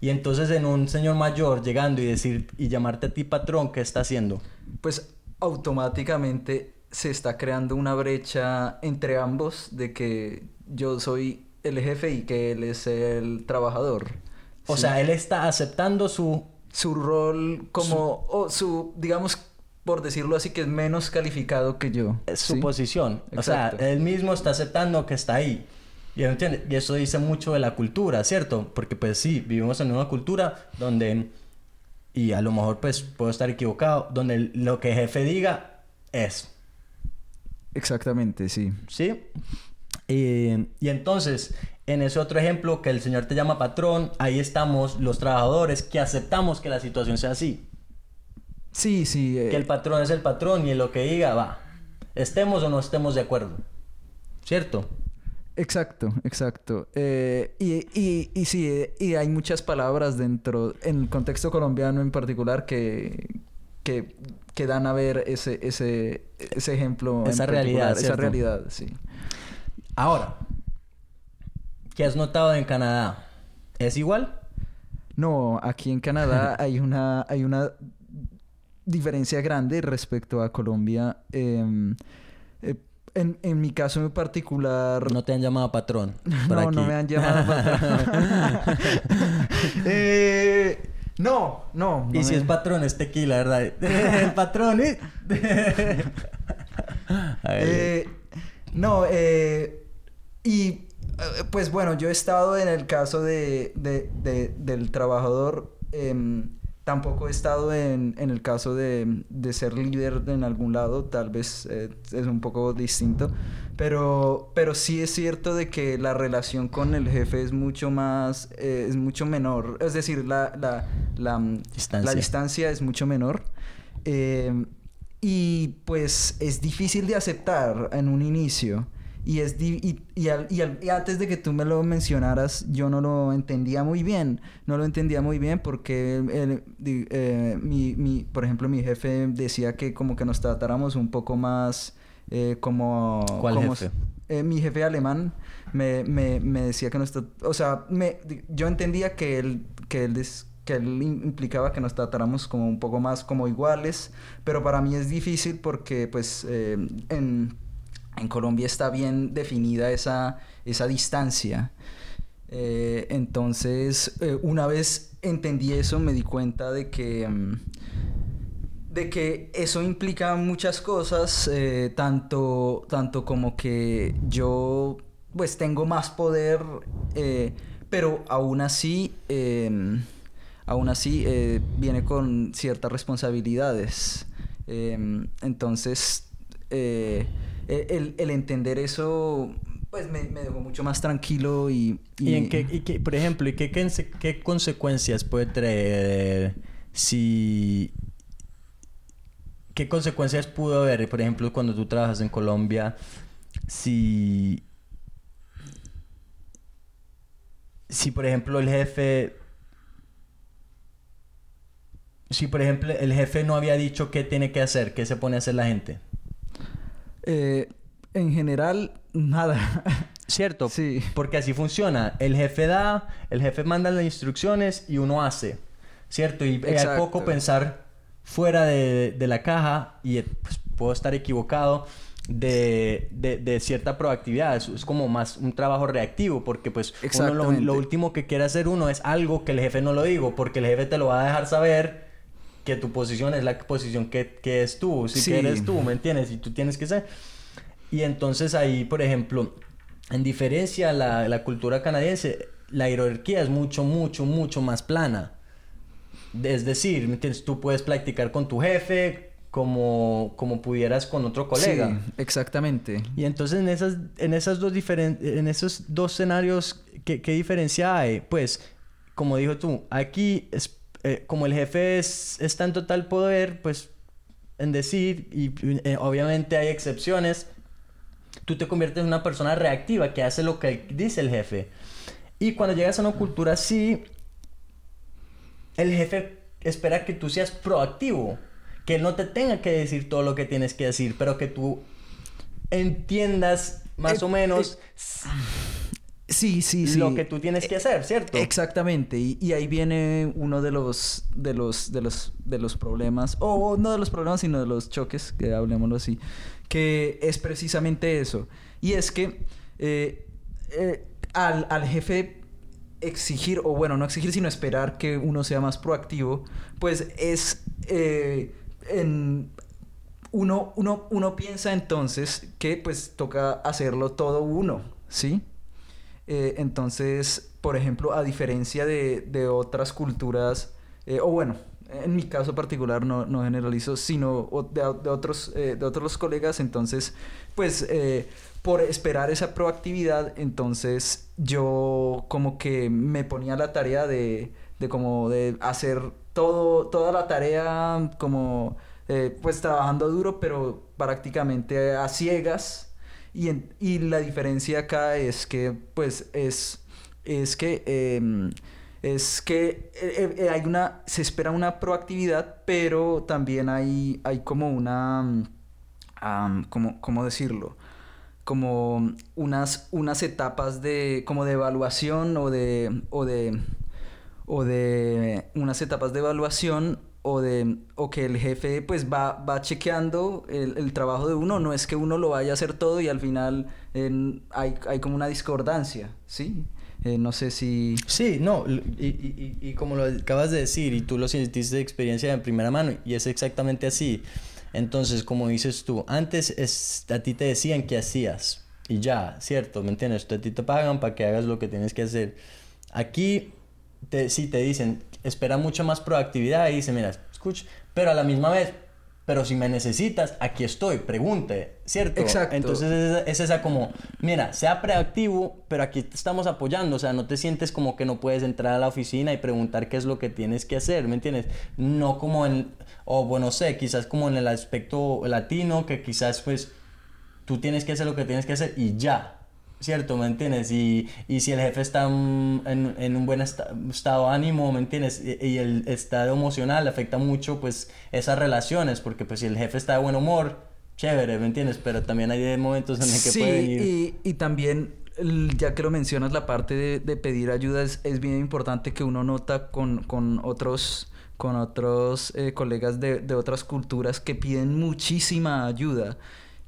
Y entonces en un señor mayor llegando y decir y llamarte a ti patrón, ¿qué está haciendo? Pues automáticamente se está creando una brecha entre ambos de que yo soy el jefe y que él es el trabajador. O sea, él está aceptando su... Su rol como... O su, digamos, por decirlo así, que es menos calificado que yo. Es su posición. O sea, él mismo está aceptando que está ahí. Y, y eso dice mucho de la cultura, ¿cierto? Porque pues sí, vivimos en una cultura donde, y a lo mejor pues puedo estar equivocado, donde lo que el jefe diga es. Exactamente, sí. ¿Sí? y entonces, en ese otro ejemplo, que el Señor te llama patrón, ahí estamos los trabajadores que aceptamos que la situación sea así. Sí, sí. Que el patrón es el patrón y en lo que diga va. Estemos o no estemos de acuerdo. ¿Cierto? Exacto, exacto. Eh, y, y, y, sí, y hay muchas palabras dentro, en el contexto colombiano en particular, que, que, que dan a ver ese, ese, ese ejemplo. Esa realidad. Esa realidad, sí. Ahora, ¿qué has notado en Canadá? ¿Es igual? No, aquí en Canadá hay una, hay una diferencia grande respecto a Colombia. Em, eh, en, en, mi caso en particular... No te han llamado patrón. no, no me han llamado patrón. eh, no, no. y si es patrón es tequila, ¿verdad? El patrón, ¿eh? eh no, eh y eh, pues bueno, yo he estado en el caso de, del trabajador, em, tampoco he estado en, el caso de, ser líder en algún lado, tal vez eh, es un poco distinto, pero, pero sí es cierto de que la relación con el jefe es mucho más, eh, es mucho menor, es decir, la, la, mm, distancia. la distancia es mucho menor. Em, y pues es difícil de aceptar en un inicio. Y, es y, y, antes de que tú me lo mencionaras, yo no lo entendía muy bien. No lo entendía muy bien porque, eh, mi, mi, por ejemplo, mi jefe decía que como que nos tratáramos un poco más eh, como... ¿Cuál jefe? Eh, mi jefe alemán me, me, me decía que nos... O sea, me, yo entendía que él, que él que él implicaba que nos tratáramos como un poco más como iguales, pero para mí es difícil porque pues en en Colombia está bien definida esa, esa distancia. Eh, entonces, eh, una vez entendí eso, me di cuenta de que, mm, de que eso implica muchas cosas, eh, tanto, tanto como que yo pues tengo más poder, pero aún así, em, aún así viene con ciertas responsabilidades. Em, entonces, el, el entender eso pues me, dejó mucho más tranquilo y... ¿Y, en qué, y por ejemplo, ¿y qué, qué, qué, consecuencias puede traer si... ¿Qué consecuencias pudo haber, por ejemplo, cuando tú trabajas en Colombia, si... Si, por ejemplo, el jefe... Si, por ejemplo, el jefe no había dicho qué tiene que hacer, qué se pone a hacer la gente. Eh, en general, nada. ¿Cierto? Sí. Porque así funciona. El jefe da, el jefe manda las instrucciones y uno hace. ¿Cierto? Y hay poco pensar fuera de, la caja y pues, puedo estar equivocado. de, de, de cierta proactividad, es, es como más un trabajo reactivo, porque pues uno lo, lo último que quiere hacer uno es algo que el jefe no lo digo, porque el jefe te lo va a dejar saber que tu posición es la posición que, que es tú, si Sí. que eres tú, ¿me entiendes? Y tú tienes que ser. Y entonces ahí, por ejemplo, en diferencia a la, la cultura canadiense, la jerarquía es mucho, mucho, mucho más plana. Es decir, ¿me entiendes? Tú puedes practicar con tu jefe como, como pudieras con otro colega. Sí, exactamente. Y entonces en esas, en esas dos diferen- en esos dos escenarios, ¿qué, qué diferencia hay? Pues, como dijo tú, aquí es, eh, como el jefe es, está en total poder, pues, en decir, y eh, obviamente hay excepciones, tú te conviertes en una persona reactiva que hace lo que dice el jefe. Y cuando llegas a una cultura así, el jefe espera que tú seas proactivo, que él no te tenga que decir todo lo que tienes que decir, pero que tú entiendas más Eh, o menos Sí, sí, sí. lo que tú tienes que hacer, ¿cierto? Exactamente, y, y ahí viene uno de los, de los, de los, de los problemas, o no de los problemas, sino de los choques, que hablemoslo así, que es precisamente eso. Y es que eh, eh, al, al jefe exigir, o bueno, no exigir, sino esperar que uno sea más proactivo, pues es eh, en, uno, uno, uno piensa entonces que pues toca hacerlo todo uno, ¿sí? Eh, entonces, por ejemplo, a diferencia de, de otras culturas, eh, o bueno, en mi caso particular no, no generalizo, sino de, de otros, eh, de otros colegas, entonces, pues, eh, por esperar esa proactividad, entonces yo como que me ponía la tarea de, de como de hacer todo, toda la tarea como, pues, trabajando duro, pero prácticamente a ciegas. Y, en- y la diferencia acá es que, pues, es, es que, em, es que eh, eh, hay una, se espera una proactividad, pero también hay, hay como una, am, como, ¿cómo decirlo? Como unas, unas etapas de, como de evaluación o de, o de, o de unas etapas de evaluación o de o que el jefe pues va, va chequeando el, el trabajo de uno no es que uno lo vaya a hacer todo y al final en- hay, hay como una discordancia sí Eh, no sé si Sí, no, y, y- y- como lo acabas de decir, y tú lo sentiste de experiencia en primera mano, y es exactamente así. Entonces, como dices tú, antes es, a ti te decían qué hacías, y ya, ¿cierto? ¿Me entiendes? A ti te pagan para que hagas lo que tienes que hacer. Aquí, te, sí te dicen, espera mucha más proactividad, y dicen, mira, escucha, pero a la misma vez, pero si me necesitas, aquí estoy, pregunte, ¿cierto? Exacto. Entonces, es esa, es esa como, mira, sea proactivo, pero aquí te estamos apoyando, o sea, no te sientes como que no puedes entrar a la oficina y preguntar qué es lo que tienes que hacer, ¿me entiendes? No como en, o bueno, sé, quizás como en el aspecto latino, que quizás pues tú tienes que hacer lo que tienes que hacer y ya. ¿Cierto? ¿Me entiendes? Y, y si el jefe está en, en un buen esta- estado de ánimo, ¿me entiendes? Y, y el estado emocional afecta mucho, pues, esas relaciones, porque, pues, si el jefe está de buen humor, chévere, ¿me entiendes? Pero también hay momentos en los que sí pueden ir... y, y también ya que lo mencionas la parte de, de pedir ayuda es, es bien importante que uno nota con, con otros con otros eh, colegas de, de otras culturas que piden muchísima ayuda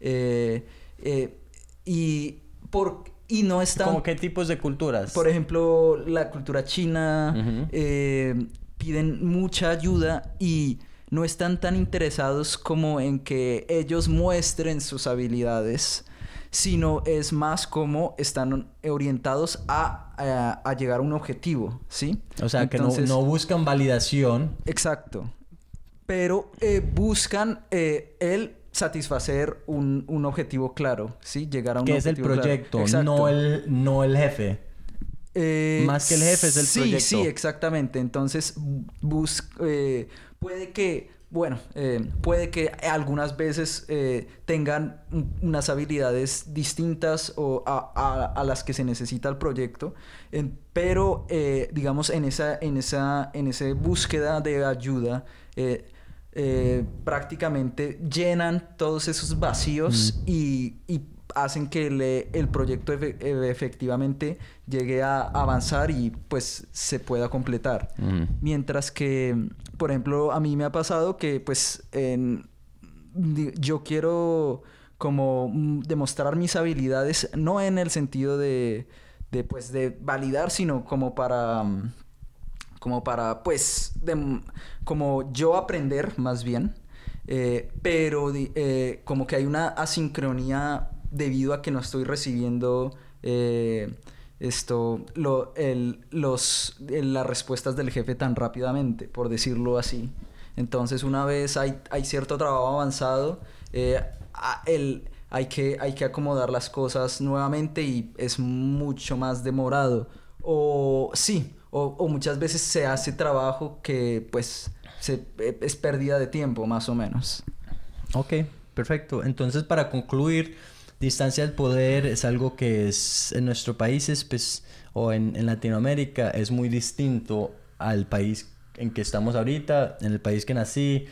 Eh, eh, y por y no están ¿Cómo qué tipos de culturas? por ejemplo, la cultura china eh, piden mucha ayuda y no están tan interesados como en que ellos muestren sus habilidades, sino es más como están orientados a, a- a llegar a un objetivo, ¿sí? O sea, que no buscan validación. Exacto. Pero eh, buscan eh, el satisfacer un, un objetivo claro, ¿sí? Llegar a un que es el objetivo claro. proyecto, Exacto. no el, no el jefe. Eh, Más que el jefe es el sí, proyecto. Sí, exactamente. Entonces, bus eh, puede que, bueno, eh, puede que algunas veces tengan un- unas habilidades distintas o a, a- a las que se necesita el proyecto, pero digamos en esa, en esa, en esa búsqueda de ayuda. Eh, eh, prácticamente llenan todos esos vacíos y, y hacen que le- el proyecto efe- e- efectivamente llegue a avanzar y pues se pueda completar. Mientras que, por ejemplo, a mí me ha pasado que pues en- yo quiero como demostrar mis habilidades, no en el sentido de, de pues, de validar, sino como para, mm, como para, pues, como yo aprender más bien, eh, pero eh, como que hay una asincronía debido a que no estoy recibiendo eh, esto, el, los, las respuestas del jefe tan rápidamente, por decirlo así. Entonces, una vez hay, hay cierto trabajo avanzado, eh, el, hay, que, hay que acomodar las cosas nuevamente y es mucho más demorado. O sí, o, muchas veces se hace trabajo que pues se, e, es pérdida de tiempo, más o menos. Ok, perfecto. Entonces, para concluir, distancia del poder es algo que es en nuestros países, pues, o en, en Latinoamérica, es muy distinto al país en que estamos ahorita, en el país que nací,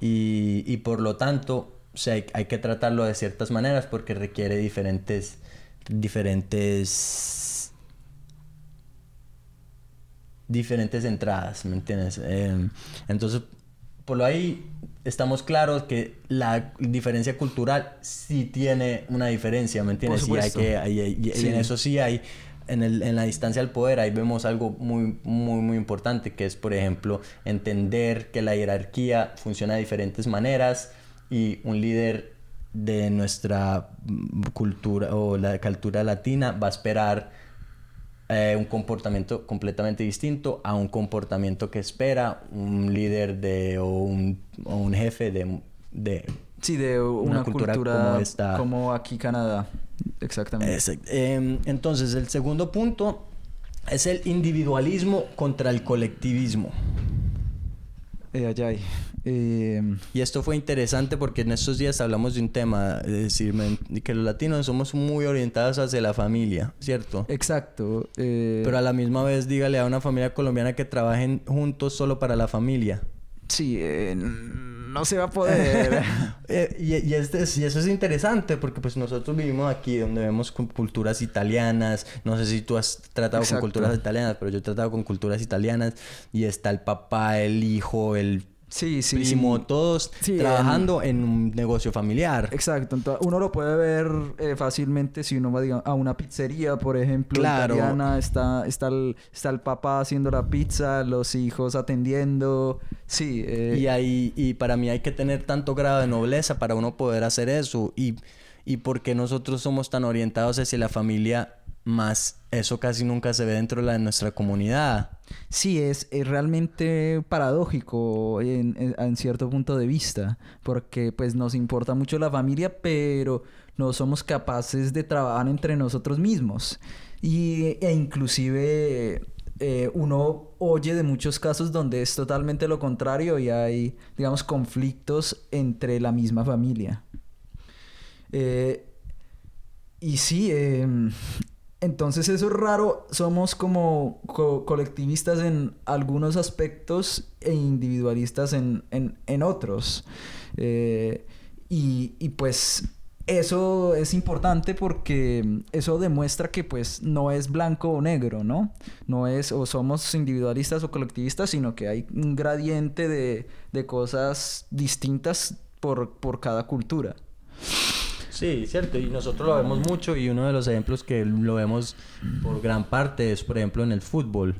y, y por lo tanto, o sea, hay, hay, que tratarlo de ciertas maneras porque requiere diferentes, diferentes, diferentes entradas, ¿me entiendes? Eh, entonces, por lo ahí estamos claros que la diferencia cultural sí tiene una diferencia, ¿me entiendes? Y, hay que, hay, y, sí. en eso sí hay, en, el, en, la distancia al poder, ahí vemos algo muy, muy, muy importante, que es, por ejemplo, entender que la jerarquía funciona de diferentes maneras y un líder de nuestra cultura o la cultura latina va a esperar eh, un comportamiento completamente distinto a un comportamiento que espera un líder de o un, o un jefe de, de sí de una, una cultura, cultura, como esta. como aquí Canadá. Exactamente. Es, eh, entonces el segundo punto es el individualismo contra el colectivismo. Eh, allá hay. Eh... Y esto fue interesante porque en estos días hablamos de un tema, es decir, que los latinos somos muy orientados hacia la familia, ¿cierto? Exacto. Eh... Pero a la misma vez dígale a una familia colombiana que trabajen juntos solo para la familia. Sí, eh, no se va a poder. eh, y, y, este, y, eso es interesante porque pues nosotros vivimos aquí donde vemos con culturas italianas. No sé si tú has tratado Exacto. con culturas italianas, pero yo he tratado con culturas italianas y está el papá, el hijo, el Sí, sí, primo, sí. todos sí, trabajando en... en... un negocio familiar. Exacto. Entonces, uno lo puede ver eh, fácilmente si uno va digamos, a una pizzería, por ejemplo, claro. italiana, está, está, el, está el papá haciendo la pizza, los hijos atendiendo. Sí. Eh... Y, ahí, y para mí hay que tener tanto grado de nobleza para uno poder hacer eso. Y, y porque nosotros somos tan orientados hacia la familia más eso casi nunca se ve dentro de, nuestra comunidad. Sí, es, es realmente paradójico en, cierto punto de vista, porque pues nos importa mucho la familia, pero no somos capaces de trabajar entre nosotros mismos. Y, e inclusive eh, uno oye de muchos casos donde es totalmente lo contrario y hay, digamos, conflictos entre la misma familia. Eh, y sí, eh, entonces eso es raro, somos como co colectivistas en algunos aspectos e individualistas en, en, en otros. Eh, y, y, pues eso es importante porque eso demuestra que pues no es blanco o negro, ¿no? No es o somos individualistas o colectivistas, sino que hay un gradiente de, de cosas distintas por, por cada cultura. Sí, cierto, y nosotros lo vemos mucho y uno de los ejemplos que lo vemos por gran parte es, por ejemplo, en el fútbol.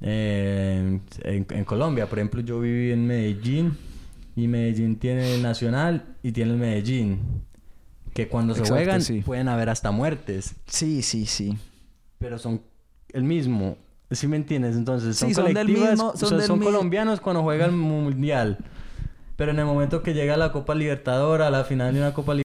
Eh, en, en, Colombia, por ejemplo, yo viví en Medellín y Medellín tiene el Nacional y tiene el Medellín. Que cuando Exacto, se juegan sí. pueden haber hasta muertes. Sí, sí, sí. Pero son el mismo. ¿Sí me entiendes? Entonces son sí, colectivas, son, mismo, son, son colombianos cuando juegan mundial. Pero en el momento que llega la Copa Libertadora, la final de una Copa